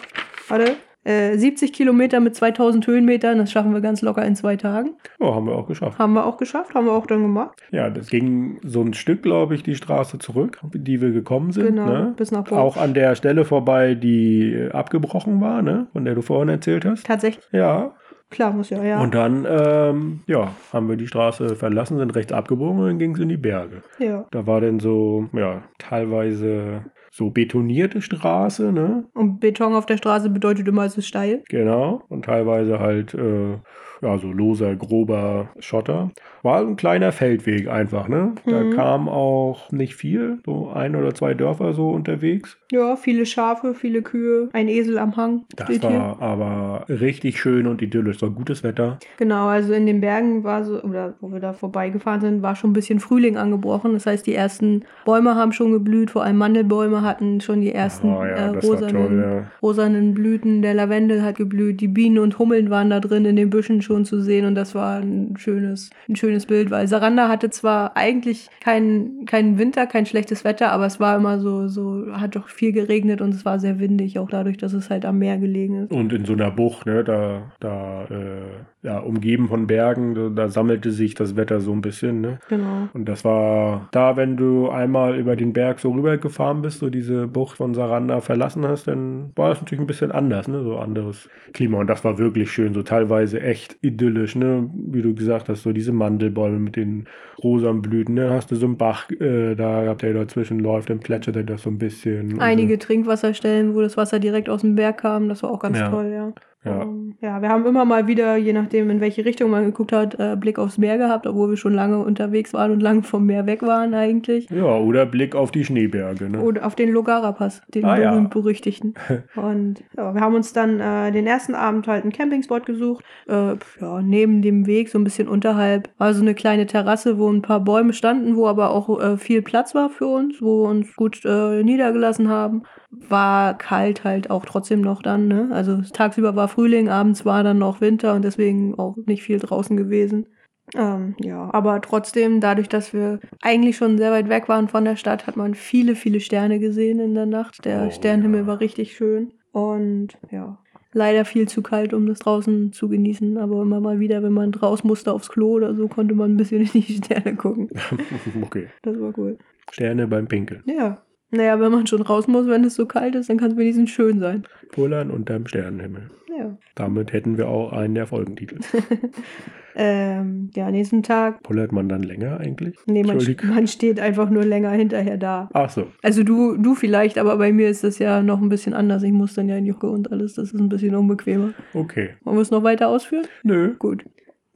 warte, 70 äh, Kilometer mit 2000 Höhenmetern, das schaffen wir ganz locker in zwei Tagen. Oh, haben wir auch geschafft. Haben wir auch geschafft, haben wir auch dann gemacht. Ja, das ging so ein Stück, glaube ich, die Straße zurück, die wir gekommen sind. Genau, ne? bis nach Borg. Auch an der Stelle vorbei, die abgebrochen war, ne? von der du vorhin erzählt hast. Tatsächlich? Ja. Klar, muss ja, ja. Und dann, ähm, ja, haben wir die Straße verlassen, sind rechts abgebogen und dann ging es in die Berge. Ja. Da war dann so, ja, teilweise so betonierte Straße, ne? Und Beton auf der Straße bedeutet immer, es ist steil. Genau. Und teilweise halt, äh, ja, so loser, grober Schotter. War ein kleiner Feldweg einfach, ne? Da mhm. kam auch nicht viel, so ein oder zwei Dörfer so unterwegs. Ja, viele Schafe, viele Kühe, ein Esel am Hang. Das war hier. aber richtig schön und idyllisch, so gutes Wetter. Genau, also in den Bergen war so, oder wo wir da vorbeigefahren sind, war schon ein bisschen Frühling angebrochen. Das heißt, die ersten Bäume haben schon geblüht, vor allem Mandelbäume hatten schon die ersten oh, ja, äh, rosanen, toll, ja. rosanen Blüten. Der Lavendel hat geblüht, die Bienen und Hummeln waren da drin in den Büschen schon zu sehen und das war ein schönes, ein schönes Bild, weil Saranda hatte zwar eigentlich keinen keinen Winter, kein schlechtes Wetter, aber es war immer so, so, hat doch viel geregnet und es war sehr windig, auch dadurch, dass es halt am Meer gelegen ist. Und in so einer Bucht, ne, da, da, äh, ja, umgeben von Bergen, da, da, sammelte sich das Wetter so ein bisschen, ne? Genau. Und das war da, wenn du einmal über den Berg so rübergefahren bist, so diese Bucht von Saranda verlassen hast, dann war es natürlich ein bisschen anders, ne? So anderes Klima. Und das war wirklich schön, so teilweise echt idyllisch, ne? Wie du gesagt hast, so diese Mandel Mandelbäume mit den rosanen Blüten. Dann hast du so einen Bach, äh, da habt ihr dazwischen läuft, dann plätschert er das so ein bisschen. Einige so. Trinkwasserstellen, wo das Wasser direkt aus dem Berg kam, das war auch ganz ja. toll, ja. Ja. Ähm, ja, wir haben immer mal wieder, je nachdem, in welche Richtung man geguckt hat, äh, Blick aufs Meer gehabt, obwohl wir schon lange unterwegs waren und lange vom Meer weg waren eigentlich. Ja, oder Blick auf die Schneeberge. Ne? Oder auf den Logara-Pass, den Ah, ja. berühmt-berüchtigten. Und ja, wir haben uns dann äh, den ersten Abend halt einen Campingspot gesucht. Äh, ja, neben dem Weg, so ein bisschen unterhalb, war so eine kleine Terrasse, wo ein paar Bäume standen, wo aber auch äh, viel Platz war für uns, wo wir uns gut äh, niedergelassen haben. War kalt halt auch trotzdem noch dann, ne? Also tagsüber war Frühling, abends war dann noch Winter und deswegen auch nicht viel draußen gewesen. Ähm, ja, aber trotzdem, dadurch, dass wir eigentlich schon sehr weit weg waren von der Stadt, hat man viele, viele Sterne gesehen in der Nacht. Der Oh, Sternenhimmel ja. war richtig schön. Und ja, leider viel zu kalt, um das draußen zu genießen. Aber immer mal wieder, wenn man raus musste aufs Klo oder so, konnte man ein bisschen in die Sterne gucken. okay. Das war cool. Sterne beim Pinkeln. Ja. Naja, wenn man schon raus muss, wenn es so kalt ist, dann kann es wenigstens schön sein. Pullern unterm Sternenhimmel. Ja. Damit hätten wir auch einen der Folgentitel. Ähm, ja, nächsten Tag. Pullert man dann länger eigentlich? Nee, man, man steht einfach nur länger hinterher da. Ach so. Also du, du vielleicht, aber bei mir ist das ja noch ein bisschen anders. Ich muss dann ja in Jocke und alles. Das ist ein bisschen unbequemer. Okay. Wollen wir es noch weiter ausführen? Nö. Gut.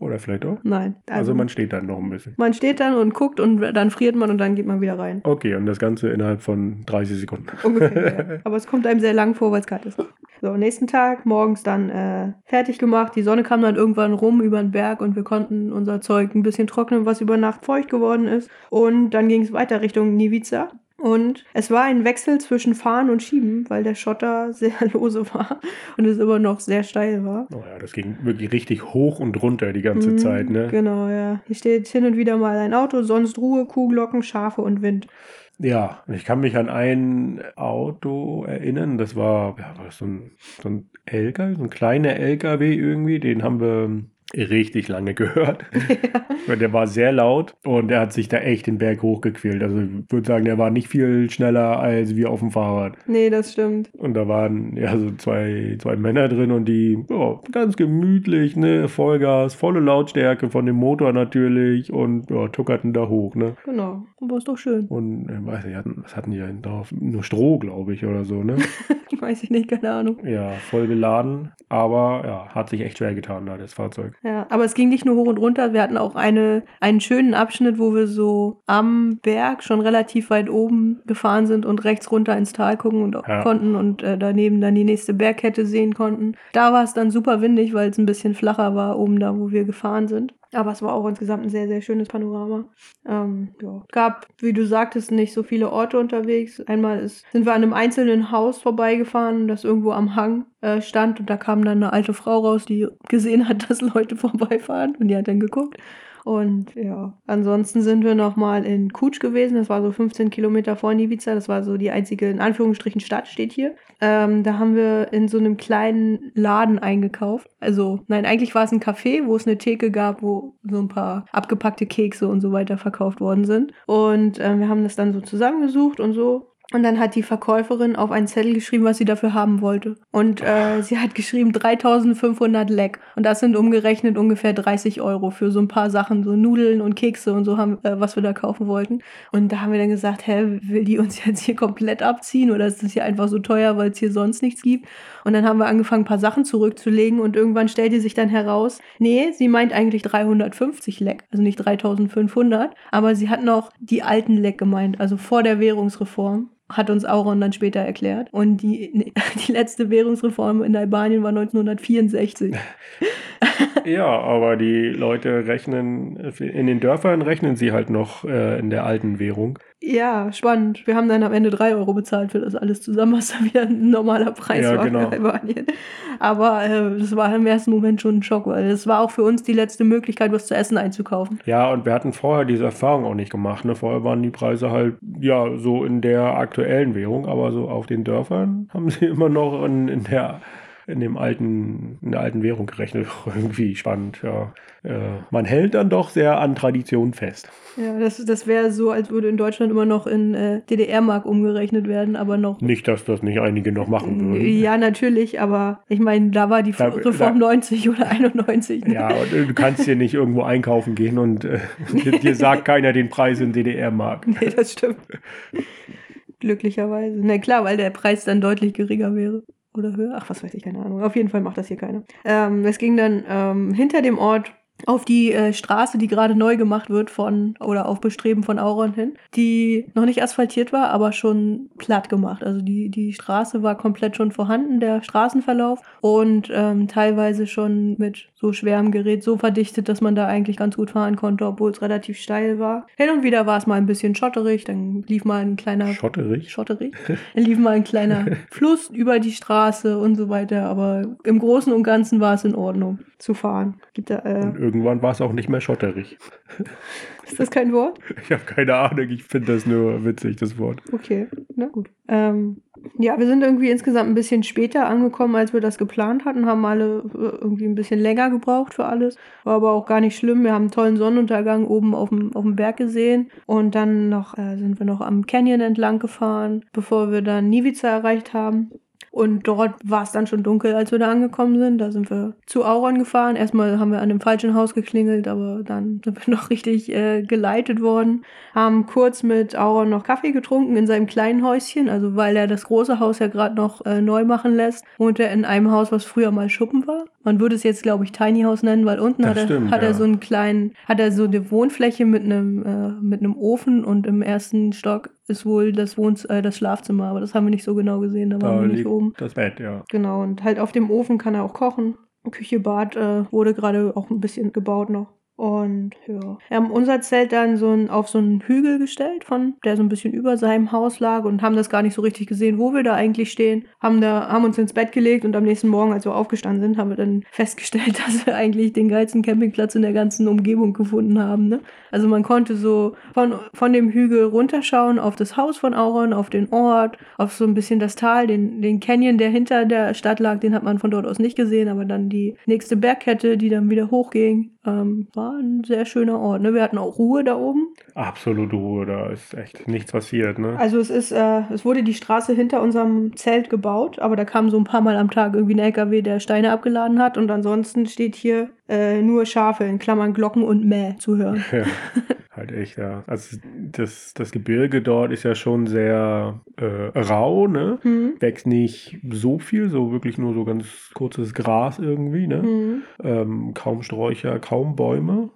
Oder vielleicht auch? Nein. Also, man steht dann noch ein bisschen. man steht dann und guckt und dann friert man und dann geht man wieder rein. Okay, und das Ganze innerhalb von 30 Sekunden. Ungefähr. ja. Aber es kommt einem sehr lang vor, weil es kalt ist. So, nächsten Tag, morgens dann äh, fertig gemacht. Die Sonne kam dann irgendwann rum über den Berg und wir konnten unser Zeug ein bisschen trocknen, was über Nacht feucht geworden ist. Und dann ging es weiter Richtung Nivica. Und es war ein Wechsel zwischen Fahren und Schieben, weil der Schotter sehr lose war und es immer noch sehr steil war. Oh ja, das ging wirklich richtig hoch und runter die ganze Mhm, Zeit, ne? Genau, ja. Hier steht hin und wieder mal ein Auto, sonst Ruhe, Kuhglocken, Schafe und Wind. Ja, ich kann mich an ein Auto erinnern, das war, ja, war das so ein, so ein LKW, so ein kleiner LKW irgendwie, den haben wir richtig lange gehört. Weil Der war sehr laut und er hat sich da echt den Berg hochgequält. Also ich würde sagen, der war nicht viel schneller als wir auf dem Fahrrad. Nee, das stimmt. Und da waren ja so zwei, zwei Männer drin und die ja, ganz gemütlich, ne, Vollgas, volle Lautstärke von dem Motor natürlich und ja, tuckerten da hoch, ne. Genau. Aber ist doch schön. Und äh, weiß nicht, hatten, was hatten die denn drauf? Nur Stroh, glaube ich, oder so, ne? Weiß ich nicht, keine Ahnung. ja, voll geladen. Aber ja, hat sich echt schwer getan da, das Fahrzeug. Ja, aber es ging nicht nur hoch und runter. Wir hatten auch eine, einen schönen Abschnitt, wo wir so am Berg schon relativ weit oben gefahren sind und rechts runter ins Tal gucken und Ja. konnten und äh, daneben dann die nächste Bergkette sehen konnten. Da war es dann super windig, weil es ein bisschen flacher war oben da, wo wir gefahren sind. Aber es war auch insgesamt ein sehr, sehr schönes Panorama. Ähm, ja. Gab, wie du sagtest, nicht so viele Orte unterwegs. Einmal ist, sind wir an einem einzelnen Haus vorbeigefahren, das irgendwo am Hang äh, stand. Und da kam dann eine alte Frau raus, die gesehen hat, dass Leute vorbeifahren. Und die hat dann geguckt. Und ja, ansonsten sind wir nochmal in Kutsch gewesen. Das war so 15 Kilometer vor Nivica. Das war so die einzige, in Anführungsstrichen, Stadt, steht hier. Ähm, da haben wir in so einem kleinen Laden eingekauft. Also, nein, eigentlich war es ein Café, wo es eine Theke gab, wo so ein paar abgepackte Kekse und so weiter verkauft worden sind. Und ähm, wir haben das dann so zusammengesucht und so. Und dann hat die Verkäuferin auf einen Zettel geschrieben, was sie dafür haben wollte. Und äh, sie hat geschrieben 3500 Leck. Und das sind umgerechnet ungefähr 30 Euro für so ein paar Sachen, so Nudeln und Kekse und so, haben, äh, was wir da kaufen wollten. Und da haben wir dann gesagt, hä, will die uns jetzt hier komplett abziehen oder ist das hier einfach so teuer, weil es hier sonst nichts gibt? Und dann haben wir angefangen, ein paar Sachen zurückzulegen und irgendwann stellte sich dann heraus, nee, sie meint eigentlich 350 Leck, also nicht 3500, aber sie hat noch die alten Leck gemeint, also vor der Währungsreform hat uns Auron dann später erklärt. Und die, die letzte Währungsreform in Albanien war 1964. Ja, aber die Leute rechnen, in den Dörfern rechnen sie halt noch äh, in der alten Währung. Ja, spannend. Wir haben dann am Ende drei Euro bezahlt für das alles zusammen, was dann wieder ein normaler Preis Ja, war genau. für Albanien. Aber äh, das war im ersten Moment schon ein Schock, weil es war auch für uns die letzte Möglichkeit, was zu essen einzukaufen. Ja, und wir hatten vorher diese Erfahrung auch nicht gemacht. Ne? Vorher waren die Preise halt, ja, so in der aktuellen Währung, aber so auf den Dörfern haben sie immer noch in, in der in dem alten, in der alten Währung gerechnet. Irgendwie spannend, ja. Äh, man hält dann doch sehr an Tradition fest. Ja, das, das wäre so, als würde in Deutschland immer noch in äh, DDR-Mark umgerechnet werden, aber noch. Nicht, dass das nicht einige noch machen würden. Ja, natürlich, aber ich meine, da war die Da- Reform da- 90 oder 91. ne? Ja, und du kannst hier nicht irgendwo einkaufen gehen und äh, dir, dir sagt keiner den Preis in DDR-Mark. Nee, das stimmt. Glücklicherweise. Na klar, weil der Preis dann deutlich geringer wäre. oder höher. Ach, was weiß ich, keine Ahnung. Auf jeden Fall macht das hier keiner. Ähm, es ging dann ähm, hinter dem Ort auf die äh, Straße, die gerade neu gemacht wird von oder auf Bestreben von Auron hin, die noch nicht asphaltiert war, aber schon platt gemacht. Also die, die Straße war komplett schon vorhanden, der Straßenverlauf und ähm, teilweise schon mit so schwerem Gerät so verdichtet, dass man da eigentlich ganz gut fahren konnte, obwohl es relativ steil war. Hin und wieder war es mal ein bisschen schotterig, dann lief mal ein kleiner Schotterig? Schotterig. Dann lief mal ein kleiner Fluss über die Straße und so weiter, aber im Großen und Ganzen war es in Ordnung zu fahren. Gibt da, äh, irgendwann war es auch nicht mehr schotterig. ist das kein Wort? Ich habe keine Ahnung, ich finde das nur witzig, das Wort. Okay, na gut. Ähm, ja, wir sind irgendwie insgesamt ein bisschen später angekommen, als wir das geplant hatten, haben alle äh, irgendwie ein bisschen länger gebraucht für alles. War aber auch gar nicht schlimm. Wir haben einen tollen Sonnenuntergang oben auf dem, auf dem Berg gesehen und dann noch äh, sind wir noch am Canyon entlang gefahren, bevor wir dann Nivica erreicht haben. Und dort war es dann schon dunkel, als wir da angekommen sind. Da sind wir zu Auron gefahren. Erstmal haben wir an dem falschen Haus geklingelt, aber dann sind wir noch richtig äh, geleitet worden. Haben kurz mit Auron noch Kaffee getrunken in seinem kleinen Häuschen. Also weil er das große Haus ja gerade noch äh, neu machen lässt, wohnt er in einem Haus, was früher mal Schuppen war. Man würde es jetzt, glaube ich, Tiny House nennen, weil unten Das hat, er, stimmt, hat er ja. so einen kleinen, hat er so eine Wohnfläche mit einem, äh, mit einem Ofen und im ersten Stock ist wohl das Wohn äh, das Schlafzimmer, aber das haben wir nicht so genau gesehen, da waren Da wir nicht oben. das Bett, ja. Genau, und halt auf dem Ofen kann er auch kochen. Küche, Bad äh, wurde gerade auch ein bisschen gebaut noch. Und ja, wir haben unser Zelt dann so ein, auf so einen Hügel gestellt, von, der so ein bisschen über seinem Haus lag und haben das gar nicht so richtig gesehen, wo wir da eigentlich stehen. Haben, da, haben uns ins Bett gelegt und am nächsten Morgen, als wir aufgestanden sind, haben wir dann festgestellt, dass wir eigentlich den geilsten Campingplatz in der ganzen Umgebung gefunden haben. Ne? Also man konnte so von, von dem Hügel runterschauen auf das Haus von Auron, auf den Ort, auf so ein bisschen das Tal, den, den Canyon, der hinter der Stadt lag, den hat man von dort aus nicht gesehen, aber dann die nächste Bergkette, die dann wieder hochging, ähm, war ein sehr schöner Ort. Ne? Wir hatten auch Ruhe da oben. Absolute Ruhe, da ist echt nichts passiert, ne? Also es ist, äh, es wurde die Straße hinter unserem Zelt gebaut, aber da kam so ein paar Mal am Tag irgendwie ein LKW, der Steine abgeladen hat und ansonsten steht hier äh, nur Schafe in Klammern Glocken und Mäh zu hören. Ja, halt echt, ja. Also das, das Gebirge dort ist ja schon sehr äh, rau, ne? Hm. Wächst nicht so viel, so wirklich nur so ganz kurzes Gras irgendwie, ne? Hm. Ähm, kaum Sträucher, kaum Bäume,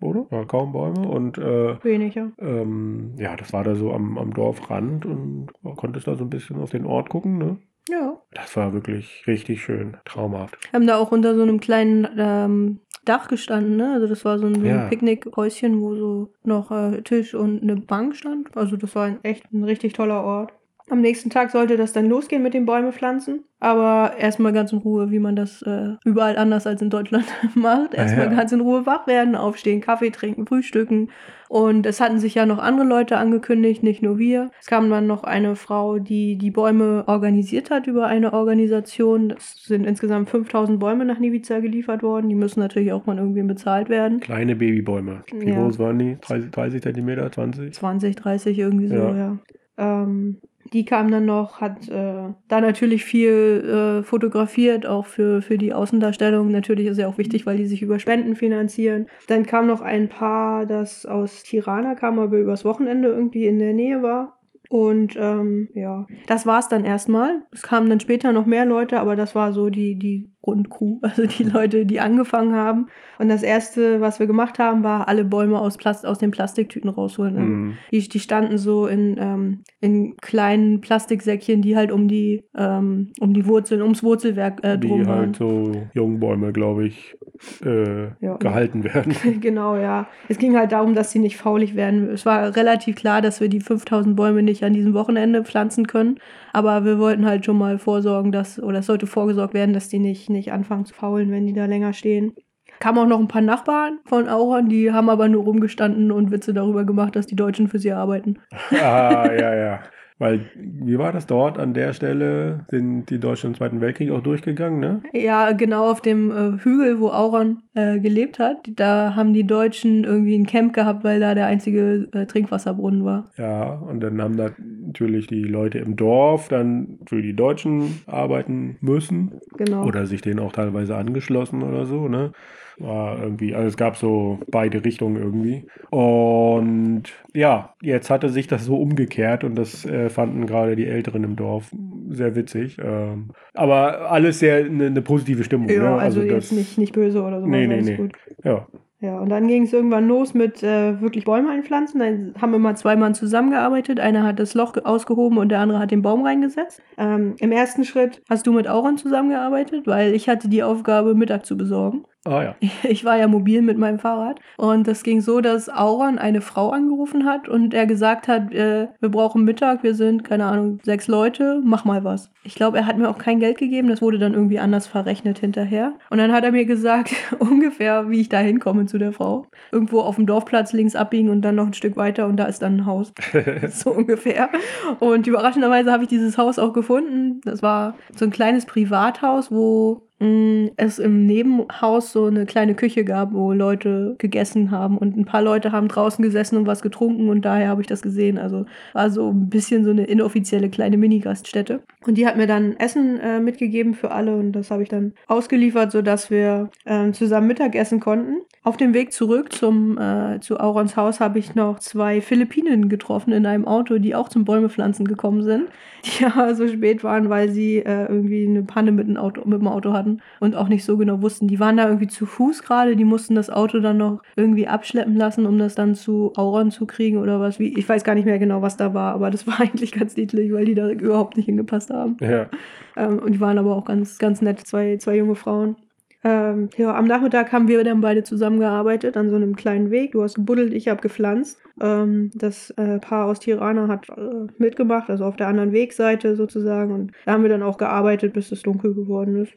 oder? Ja, kaum Bäume. Und äh, Weniger. ähm, ja, das war da so am, am Dorfrand und man konnte da so ein bisschen auf den Ort gucken, ne? Ja. Das war wirklich richtig schön, traumhaft. haben da auch unter so einem kleinen ähm, Dach gestanden, ne? Also das war so ein, so ein Ja. Picknickhäuschen, wo so noch äh, Tisch und eine Bank stand. Also das war ein, echt ein richtig toller Ort. Am nächsten Tag sollte das dann losgehen mit den Bäume pflanzen. Aber erstmal ganz in Ruhe, wie man das äh, überall anders als in Deutschland macht. Erstmal Ja. ganz in Ruhe wach werden, aufstehen, Kaffee trinken, frühstücken. Und es hatten sich ja noch andere Leute angekündigt, nicht nur wir. Es kam dann noch eine Frau, die die Bäume organisiert hat über eine Organisation. Es sind insgesamt 5000 Bäume nach Nivica geliefert worden. Die müssen natürlich auch von irgendwem bezahlt werden. Kleine Babybäume. Wie Ja. groß waren die? 30, 30 Zentimeter, 20? 20, 30 irgendwie so, Ja. ja. Ähm, die kam dann noch, hat äh, da natürlich viel äh, fotografiert, auch für, für die Außendarstellung. Natürlich ist ja auch wichtig, weil die sich über Spenden finanzieren. Dann kam noch ein Paar, das aus Tirana kam, aber übers Wochenende irgendwie in der Nähe war. Und ähm, ja, das war's dann erstmal. Es kamen dann später noch mehr Leute, aber das war so die, die Grundcrew, also die Leute, die angefangen haben. Und das erste, was wir gemacht haben, war alle Bäume aus, Plast aus den Plastiktüten rausholen. Ne? Mhm. Die, die standen so in, ähm, in kleinen Plastiksäckchen, die halt um die, ähm, um die Wurzeln, ums Wurzelwerk äh, drum Die waren. halt so Jungbäume, glaube ich, äh, Ja. gehalten werden. genau, ja. Es ging halt darum, dass sie nicht faulig werden. Es war relativ klar, dass wir die 5000 Bäume nicht an diesem Wochenende pflanzen können. Aber wir wollten halt schon mal vorsorgen, dass, oder es sollte vorgesorgt werden, dass die nicht, nicht anfangen zu faulen, wenn die da länger stehen. Kamen auch noch ein paar Nachbarn von Auron, die haben aber nur rumgestanden und Witze darüber gemacht, dass die Deutschen für sie arbeiten. ah, ja, ja. Weil, wie war das dort? An der Stelle sind die Deutschen im Zweiten Weltkrieg auch durchgegangen, ne? Ja, genau auf dem äh, Hügel, wo Auron äh, gelebt hat. Da haben die Deutschen irgendwie ein Camp gehabt, weil da der einzige äh, Trinkwasserbrunnen war. Ja, und dann haben da natürlich die Leute im Dorf dann für die Deutschen arbeiten müssen Genau. oder sich denen auch teilweise angeschlossen oder so, ne? War irgendwie, also es gab so beide Richtungen irgendwie. Und ja, jetzt hatte sich das so umgekehrt und das äh, fanden gerade die Älteren im Dorf sehr witzig. Ähm, aber alles sehr eine ne positive Stimmung. Ja, ne? also, das, jetzt nicht, nicht böse oder so. Nee, nee, nee. Gut. Ja. Ja, und dann ging es irgendwann los mit äh, wirklich Bäume einpflanzen. Dann haben immer zwei Mann zusammengearbeitet. Einer hat das Loch ausgehoben und der andere hat den Baum reingesetzt. Ähm, Im ersten Schritt hast du mit Auron zusammengearbeitet, weil ich hatte die Aufgabe, Mittag zu besorgen. Ah ja. Ich war ja mobil mit meinem Fahrrad. Und das ging so, dass Auron eine Frau angerufen hat und er gesagt hat, äh, wir brauchen Mittag, wir sind, keine Ahnung, sechs Leute, mach mal was. Ich glaube, er hat mir auch kein Geld gegeben, das wurde dann irgendwie anders verrechnet hinterher. Und dann hat er mir gesagt, ungefähr, wie ich da hinkomme zu der Frau. Irgendwo auf dem Dorfplatz links abbiegen und dann noch ein Stück weiter und da ist dann ein Haus. so ungefähr. Und überraschenderweise habe ich dieses Haus auch gefunden. Das war so ein kleines Privathaus, wo es im Nebenhaus so eine kleine Küche gab, wo Leute gegessen haben und ein paar Leute haben draußen gesessen und was getrunken und daher habe ich das gesehen. Also war so ein bisschen so eine inoffizielle kleine Mini-Gaststätte. Und die hat mir dann Essen äh, mitgegeben für alle und das habe ich dann ausgeliefert, sodass wir ähm, zusammen Mittagessen konnten. Auf dem Weg zurück zum, äh, zu Aurons Haus habe ich noch zwei Philippinen getroffen in einem Auto, die auch zum Bäumepflanzen gekommen sind, die aber so spät waren, weil sie äh, irgendwie eine Panne mit dem, Auto, mit dem Auto hatten und auch nicht so genau wussten. Die waren da irgendwie zu Fuß gerade, die mussten das Auto dann noch irgendwie abschleppen lassen, um das dann zu Auron zu kriegen oder was. Wie, ich weiß gar nicht mehr genau, was da war, aber das war eigentlich ganz niedlich, weil die da überhaupt nicht hingepasst haben. Ja. Ähm, und die waren aber auch ganz, ganz nett, zwei, zwei junge Frauen. Ähm, ja, am Nachmittag haben wir dann beide zusammengearbeitet an so einem kleinen Weg. Du hast gebuddelt, ich habe gepflanzt. Ähm, das äh, Paar aus Tirana hat äh, mitgemacht, also auf der anderen Wegseite sozusagen. Und da haben wir dann auch gearbeitet, bis es dunkel geworden ist.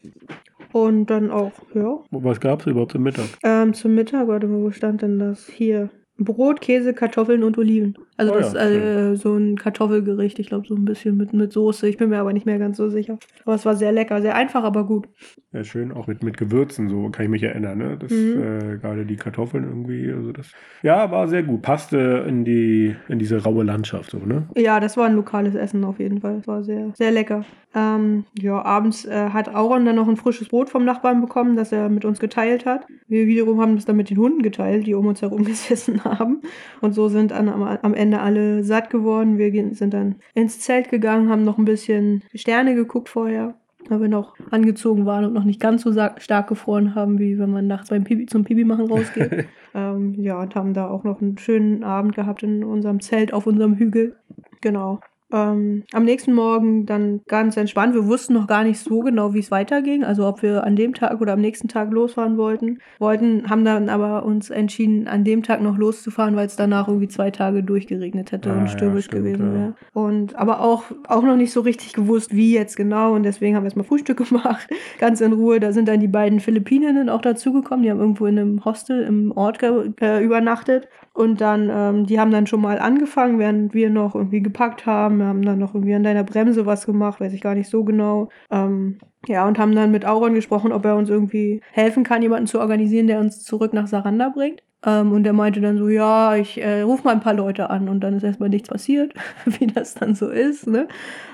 Und dann auch, ja, Was gab es überhaupt zum Mittag? ähm, zum Mittag, warte mal, wo stand denn das? Hier. Brot, Käse, Kartoffeln und Oliven. Also Oh das ist ja, äh, so ein Kartoffelgericht, ich glaube so ein bisschen mit, mit Soße. Ich bin mir aber nicht mehr ganz so sicher. Aber es war sehr lecker, sehr einfach, aber gut. Ja, schön, auch mit, mit Gewürzen, so kann ich mich erinnern, ne? Das, Mhm. äh, gerade die Kartoffeln irgendwie, also das. Ja, war sehr gut. Passte in die, in diese raue Landschaft, so, ne? Ja, das war ein lokales Essen auf jeden Fall. Es war sehr, sehr lecker. Ähm, ja, abends äh, hat Auron dann noch ein frisches Brot vom Nachbarn bekommen, das er mit uns geteilt hat. Wir wiederum haben das dann mit den Hunden geteilt, die um uns herum gesessen haben. Und so sind dann am, am Ende alle satt geworden. Wir sind dann ins Zelt gegangen, haben noch ein bisschen Sterne geguckt vorher. Weil wir noch angezogen waren und noch nicht ganz so stark gefroren haben, wie wenn man nachts beim Pipi, zum Pipi machen rausgeht. ähm, ja, und haben da auch noch einen schönen Abend gehabt in unserem Zelt auf unserem Hügel. Genau. Ähm, am nächsten Morgen dann ganz entspannt. Wir wussten noch gar nicht so genau, wie es weiterging. Also ob wir an dem Tag oder am nächsten Tag losfahren wollten. Wollten, haben dann aber uns entschieden, an dem Tag noch loszufahren, weil es danach irgendwie zwei Tage durchgeregnet hätte Ah, und ja, stürmisch stimmt, gewesen ja. wäre. Und aber auch, auch noch nicht so richtig gewusst, wie jetzt genau. Und deswegen haben wir erstmal Frühstück gemacht. Ganz in Ruhe. Da sind dann die beiden Philippininnen auch dazugekommen. Die haben irgendwo in einem Hostel im Ort äh, übernachtet. Und dann, ähm, die haben dann schon mal angefangen, während wir noch irgendwie gepackt haben. Wir haben dann noch irgendwie an deiner Bremse was gemacht, weiß ich gar nicht so genau. Ähm, ja, und haben dann mit Auron gesprochen, ob er uns irgendwie helfen kann, jemanden zu organisieren, der uns zurück nach Saranda bringt. Ähm, und der meinte dann so, ja, ich äh, ruf mal ein paar Leute an und dann ist erstmal nichts passiert, wie das dann so ist. Ne?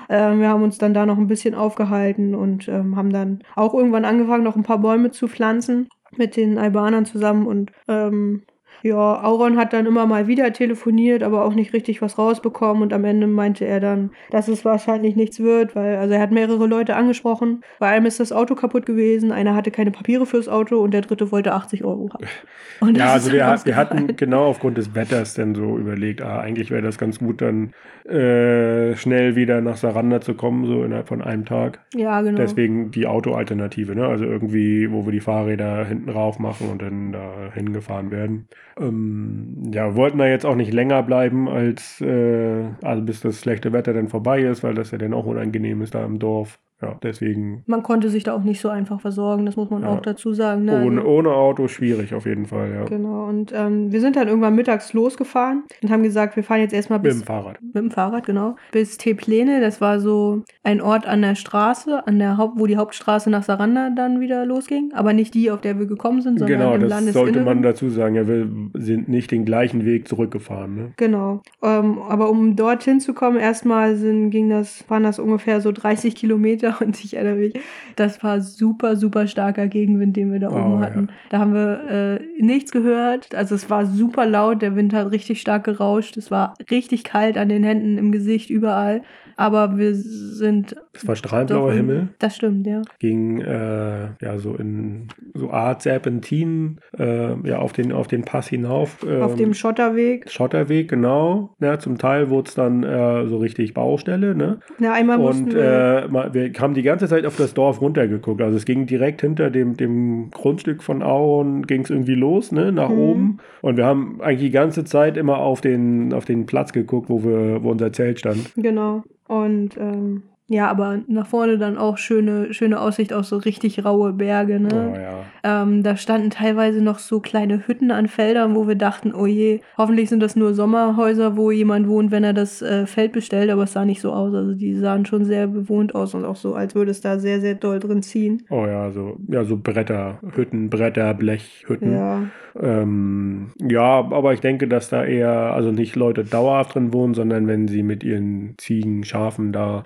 Ähm, wir haben uns dann da noch ein bisschen aufgehalten und ähm, haben dann auch irgendwann angefangen, noch ein paar Bäume zu pflanzen mit den Albanern zusammen und ähm, ja, Auron hat dann immer mal wieder telefoniert, aber auch nicht richtig was rausbekommen und am Ende meinte er dann, dass es wahrscheinlich nichts wird, weil also er hat mehrere Leute angesprochen. Bei einem ist das Auto kaputt gewesen, einer hatte keine Papiere fürs Auto und der dritte wollte 80 Euro haben. Und Ja, also wir, wir hatten genau aufgrund des Wetters dann so überlegt, ah, eigentlich wäre das ganz gut, dann äh, schnell wieder nach Saranda zu kommen, so innerhalb von einem Tag. Ja, genau. Deswegen die Autoalternative, ne? Also irgendwie, wo wir die Fahrräder hinten rauf machen und dann da hingefahren werden. Ähm, ja, wollten da jetzt auch nicht länger bleiben, als äh, also bis das schlechte Wetter dann vorbei ist, weil das ja dann auch unangenehm ist da im Dorf. Ja, deswegen Man konnte sich da auch nicht so einfach versorgen, das muss man Ja. auch dazu sagen. Ne? ohne, Also- ohne Auto schwierig auf jeden Fall, ja. Genau, und ähm, wir sind dann irgendwann mittags losgefahren und haben gesagt, wir fahren jetzt erstmal Mit bis dem Fahrrad. Mit dem Fahrrad, genau. Bis Teplene, das war so ein Ort an der Straße, an der Haupt, wo die Hauptstraße nach Saranda dann wieder losging. Aber nicht die, auf der wir gekommen sind, sondern Genau, im das Landesinneren. sollte man dazu sagen. Ja, wir sind nicht den gleichen Weg zurückgefahren. Ne? Genau. Ähm, aber um dorthin zu kommen, erstmal sind, ging das, waren das ungefähr so 30 Kilometer und ich erinnere mich, das war super, super starker Gegenwind, den wir da Oh, oben ja. hatten. Da haben wir äh, nichts gehört. Also es war super laut, der Wind hat richtig stark gerauscht. Es war richtig kalt an den Händen, im Gesicht, überall. Aber wir sind. Es war strahlendblauer doch- Himmel. Das stimmt, ja. ging äh, ja so in so Art Serpentin äh, ja auf den auf den Pass hinauf ähm, Auf dem Schotterweg. Schotterweg genau ja, zum Teil wurde es dann äh, so richtig Baustelle ne Ja, einmal mussten und wir. äh, mal- wir haben die ganze Zeit auf das Dorf runtergeguckt also es ging direkt hinter dem dem Grundstück von Auron ging es irgendwie los ne nach Mhm. oben und wir haben eigentlich die ganze Zeit immer auf den auf den Platz geguckt wo wir wo unser Zelt stand Genau. Und ähm, ja, aber nach vorne dann auch schöne, schöne Aussicht auf so richtig raue Berge, ne? oh ja Ähm, da standen teilweise noch so kleine Hütten an Feldern, wo wir dachten, oh je, hoffentlich sind das nur Sommerhäuser, wo jemand wohnt, wenn er das äh, Feld bestellt, aber es sah nicht so aus. Also die sahen schon sehr bewohnt aus und auch so, als würde es da sehr, sehr doll drin ziehen. Oh ja, so, ja, so Bretter, Hütten, Bretter, Blechhütten. Ja, Ähm, ja, aber ich denke, dass da eher, also nicht Leute dauerhaft drin wohnen, sondern wenn sie mit ihren Ziegen, Schafen da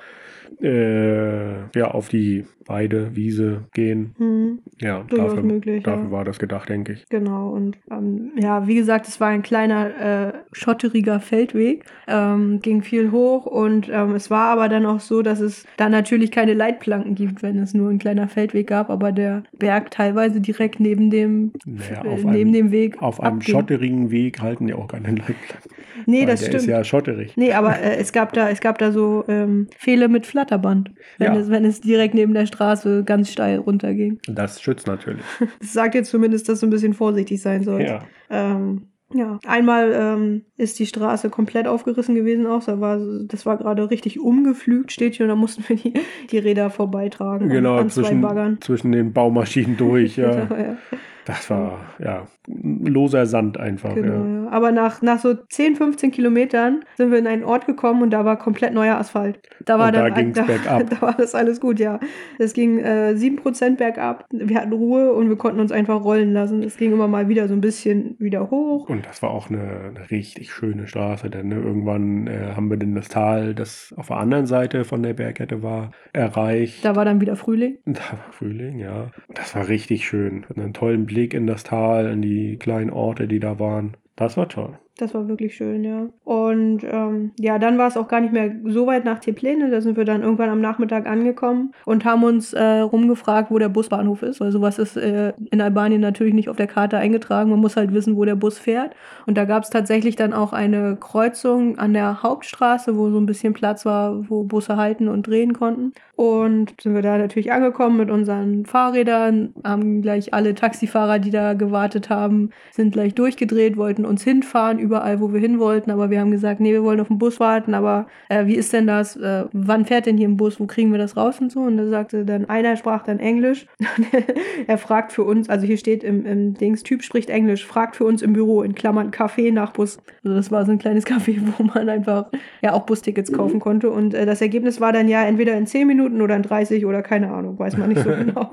äh, ja, auf die Weide, Wiese gehen. hm, Ja, dafür, möglich, dafür ja. war das gedacht, denke ich. genau. Und ähm, ja, wie gesagt, es war ein kleiner, äh, schotteriger Feldweg, ähm, ging viel hoch und ähm, es war aber dann auch so, dass es da natürlich keine Leitplanken gibt, wenn es nur ein kleiner Feldweg gab, aber der Berg teilweise direkt neben dem, Naja, äh, neben einem, dem Weg auf einem abging. schotterigen Weg halten die auch keine Leitplanken. Nee, das der stimmt. ist ja schotterig. Nee, aber äh, es gab da, es gab da so ähm, Pfähle mit Flatterband, wenn, Ja. es, wenn es direkt neben der Straße ganz steil runterging. Das schützt natürlich. Das sagt jetzt zumindest, dass du ein bisschen vorsichtig sein sollst. Ja. Ähm, ja, einmal ähm, ist die Straße komplett aufgerissen gewesen auch. Da war, das war gerade richtig umgepflügt, steht hier, und da mussten wir die, die Räder vorbeitragen an- Genau, an, zwei zwischen, Baggern. zwischen den Baumaschinen durch. Ja. ja. Das war ja loser Sand einfach. Genau, Ja. Aber nach, nach so 10, 15 Kilometern sind wir in einen Ort gekommen und da war komplett neuer Asphalt. Da war Und da dann ging's da, bergab. Da war das alles gut, ja. Es ging äh, 7% bergab. Wir hatten Ruhe und wir konnten uns einfach rollen lassen. Es ging immer mal wieder so ein bisschen wieder hoch. Und das war auch eine, eine richtig schöne Straße, denn ne, irgendwann äh, haben wir dann das Tal, das auf der anderen Seite von der Bergkette war, erreicht. Da war dann wieder Frühling. Da war Frühling, ja. Das war richtig schön. Einen tollen Blick in das Tal, in die kleinen Orte, die da waren. Das war toll. Das war wirklich schön, ja. Und ähm, ja, dann war es auch gar nicht mehr so weit nach Teplene. Da sind wir dann irgendwann am Nachmittag angekommen und haben uns äh, rumgefragt, wo der Busbahnhof ist. Weil sowas ist äh, in Albanien natürlich nicht auf der Karte eingetragen. Man muss halt wissen, wo der Bus fährt. Und da gab es tatsächlich dann auch eine Kreuzung an der Hauptstraße, wo so ein bisschen Platz war, wo Busse halten und drehen konnten. Und sind wir da natürlich angekommen mit unseren Fahrrädern, haben gleich alle Taxifahrer, die da gewartet haben, sind gleich durchgedreht, wollten uns hinfahren, überall, wo wir hin wollten. Aber wir haben gesagt, nee, wir wollen auf den Bus warten. Aber äh, wie ist denn das? Äh, wann fährt denn hier ein Bus? Wo kriegen wir das raus und so? Und da sagte dann einer, sprach dann Englisch. er fragt für uns, also hier steht im, im Dings, Typ spricht Englisch, fragt für uns im Büro, in Klammern Café nach Bus. Also das war so ein kleines Café, wo man einfach ja auch Bustickets kaufen konnte. Und äh, das Ergebnis war dann ja entweder in 10 Minuten oder in 30 oder keine Ahnung, weiß man nicht so genau.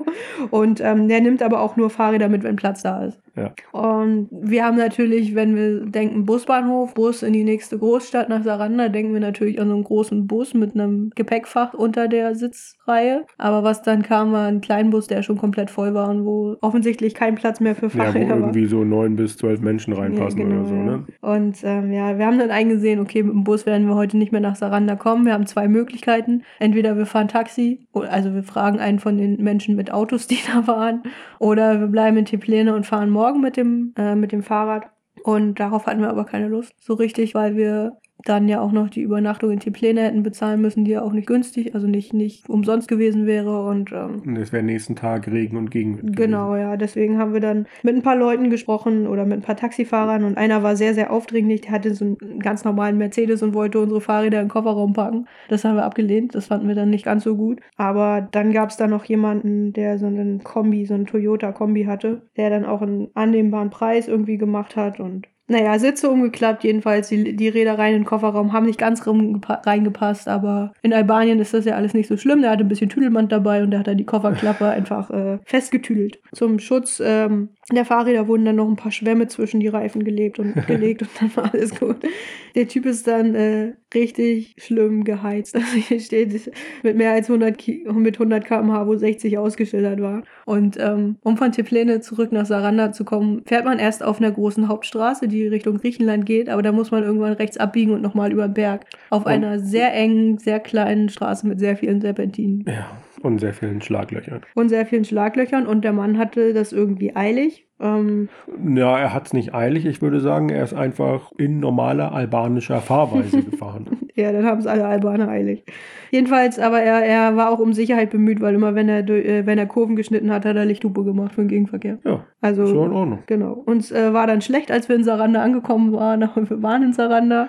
Und ähm, der nimmt aber auch nur Fahrräder mit, wenn Platz da ist. Ja. Und wir haben natürlich, wenn wir denken Busbahnhof, Bus in die nächste Großstadt nach Saranda, denken wir natürlich an so einen großen Bus mit einem Gepäckfach unter der Sitzreihe. Aber was dann kam, war ein Kleinbus, der schon komplett voll war und wo offensichtlich kein Platz mehr für Ja, wo Fahrräder war. irgendwie so neun bis zwölf Menschen reinpassen Ja, genau, oder so, ne? Und ähm, ja, wir haben dann eingesehen, okay, mit dem Bus werden wir heute nicht mehr nach Saranda kommen. Wir haben zwei Möglichkeiten. Entweder wir fahren Taxi, also wir fragen einen von den Menschen mit Autos, die da waren, oder wir bleiben in Teplene und fahren morgen mit dem, äh, mit dem Fahrrad. Und darauf hatten wir aber keine Lust, so richtig, weil wir dann ja auch noch die Übernachtung in Teplene hätten bezahlen müssen, die ja auch nicht günstig, also nicht, nicht umsonst gewesen wäre. Und ähm, Und es wäre nächsten Tag Regen und Gegenwind. Genau, ja. Deswegen haben wir dann mit ein paar Leuten gesprochen oder mit ein paar Taxifahrern und einer war sehr, sehr aufdringlich. Der hatte so einen ganz normalen Mercedes und wollte unsere Fahrräder in den Kofferraum packen. Das haben wir abgelehnt. Das fanden wir dann nicht ganz so gut. Aber dann gab es da noch jemanden, der so einen Kombi, so einen Toyota-Kombi hatte, der dann auch einen annehmbaren Preis irgendwie gemacht hat und naja, Sitze umgeklappt, jedenfalls die, die Räder rein in den Kofferraum, haben nicht ganz reingepasst, aber in Albanien ist das ja alles nicht so schlimm. Der hatte ein bisschen Tüdelband dabei und der hat dann die Kofferklappe einfach äh, festgetüdelt. Zum Schutz ähm, der Fahrräder wurden dann noch ein paar Schwämme zwischen die Reifen gelebt und gelegt und dann war alles gut. Der Typ ist dann äh, richtig schlimm geheizt. Also hier steht mit mehr als 100, Ki mit 100 km/h, wo 60 ausgeschildert war. Und ähm, um von Teplene zurück nach Saranda zu kommen, fährt man erst auf einer großen Hauptstraße, die Richtung Griechenland geht, aber da muss man irgendwann rechts abbiegen und nochmal über den Berg. Auf Und- einer sehr engen, sehr kleinen Straße mit sehr vielen Serpentinen Ja, und sehr vielen Schlaglöchern. und sehr vielen Schlaglöchern und der Mann hatte das irgendwie eilig. Ähm, Ja, er hat es nicht eilig. Ich würde sagen, er ist einfach in normaler albanischer Fahrweise gefahren. ja, dann haben es alle Albaner eilig. Jedenfalls, aber er, er war auch um Sicherheit bemüht, weil immer, wenn er, äh, wenn er Kurven geschnitten hat, hat er Lichthupe gemacht für den Gegenverkehr. Ja, Also, ist in Ordnung. genau. Uns äh, war dann schlecht, als wir in Saranda angekommen waren. aber Wir waren in Saranda.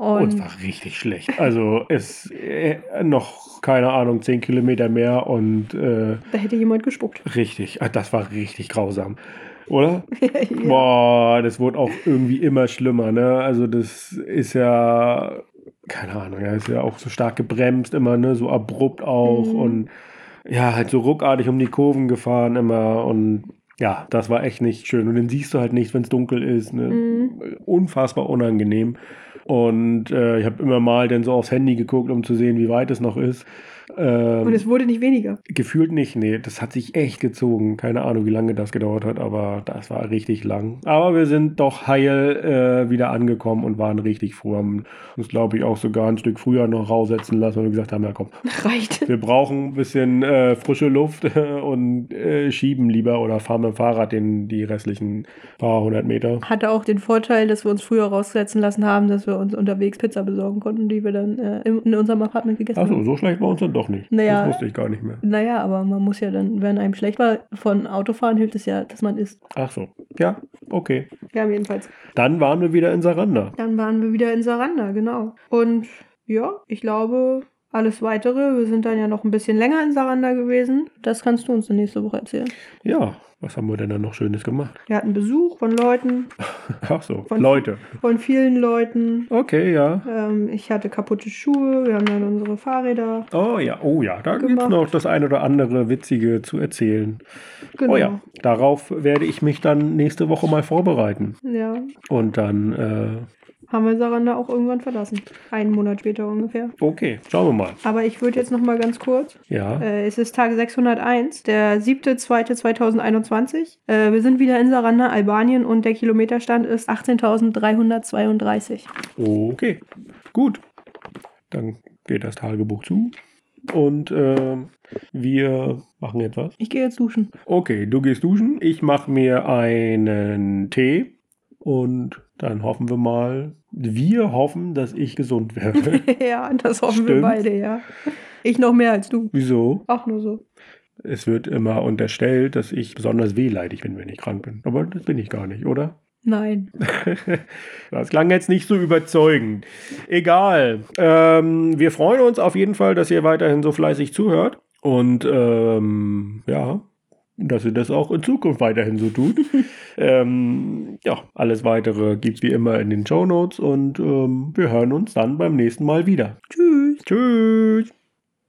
Und Uns war richtig schlecht. Also es äh, noch, keine Ahnung, 10 Kilometer mehr und äh, da hätte jemand gespuckt. richtig, ah, das war richtig grausam. Oder? ja. Boah, das wurde auch irgendwie immer schlimmer, ne? Also das ist ja, keine Ahnung, er ist ja auch so stark gebremst immer, ne? So abrupt auch Mhm. und ja, halt so ruckartig um die Kurven gefahren immer und ja, das war echt nicht schön. Und dann siehst du halt nicht, wenn es dunkel ist. Ne? Mhm. Unfassbar unangenehm. Und äh, ich habe immer mal dann so aufs Handy geguckt, um zu sehen, wie weit es noch ist. Ähm, Und es wurde nicht weniger. Gefühlt nicht, nee. Das hat sich echt gezogen. Keine Ahnung, wie lange das gedauert hat, aber das war richtig lang. Aber wir sind doch heil äh, wieder angekommen und waren richtig froh. Haben uns, glaube ich, auch sogar ein Stück früher noch raussetzen lassen, weil wir gesagt haben, ja komm, Reicht. wir brauchen ein bisschen äh, frische Luft und äh, schieben lieber oder fahren mit dem Fahrrad den, die restlichen paar hundert Meter. Hatte auch den Vorteil, dass wir uns früher raussetzen lassen haben, dass wir uns unterwegs Pizza besorgen konnten, die wir dann äh, im, in unserem Apartment gegessen Achso, haben. so schlecht war uns dann doch nicht. Naja. Das wusste ich gar nicht mehr. Naja, aber man muss ja dann, wenn einem schlecht war, von Autofahren hilft es ja, dass man isst. Ach so. Ja, okay. Ja, jedenfalls. Dann waren wir wieder in Saranda. Dann waren wir wieder in Saranda, genau. Und ja, ich glaube, alles weitere, wir sind dann ja noch ein bisschen länger in Saranda gewesen. Das kannst du uns dann nächste Woche erzählen. Ja, was haben wir denn dann noch Schönes gemacht? Wir hatten Besuch von Leuten, Ach so, Von- Leute. von vielen Leuten. Okay, ja. Ähm, ich hatte kaputte Schuhe, wir haben dann unsere Fahrräder. Oh ja, oh ja, da gibt es noch das ein oder andere Witzige zu erzählen. Genau. Oh ja, darauf werde ich mich dann nächste Woche mal vorbereiten. Ja, Und dann, äh, haben wir Saranda auch irgendwann verlassen. Einen Monat später ungefähr. okay, schauen wir mal. Aber ich würde jetzt noch mal ganz kurz. Ja, Äh, es ist Tag 601, der 7.2.2021. Äh, wir sind wieder in Saranda, Albanien und der Kilometerstand ist 18.332. okay, gut. Dann geht das Tagebuch zu. Und äh, wir machen jetzt was. Ich gehe jetzt duschen. Okay, du gehst duschen. Ich mache mir einen Tee. Und dann hoffen wir mal, wir hoffen, dass ich gesund werde. ja, das hoffen wir Stimmt. beide, ja. Ich noch mehr als du. Wieso? Auch nur so. Es wird immer unterstellt, dass ich besonders wehleidig bin, wenn ich krank bin. Aber das bin ich gar nicht, oder? Nein. Das klang jetzt nicht so überzeugend. Egal. Ähm, wir freuen uns auf jeden Fall, dass ihr weiterhin so fleißig zuhört. Und ähm, ja, dass ihr das auch in Zukunft weiterhin so tut. ähm, ja, alles weitere gibt es wie immer in den Show Notes und ähm, wir hören uns dann beim nächsten Mal wieder. Tschüss. Tschüss.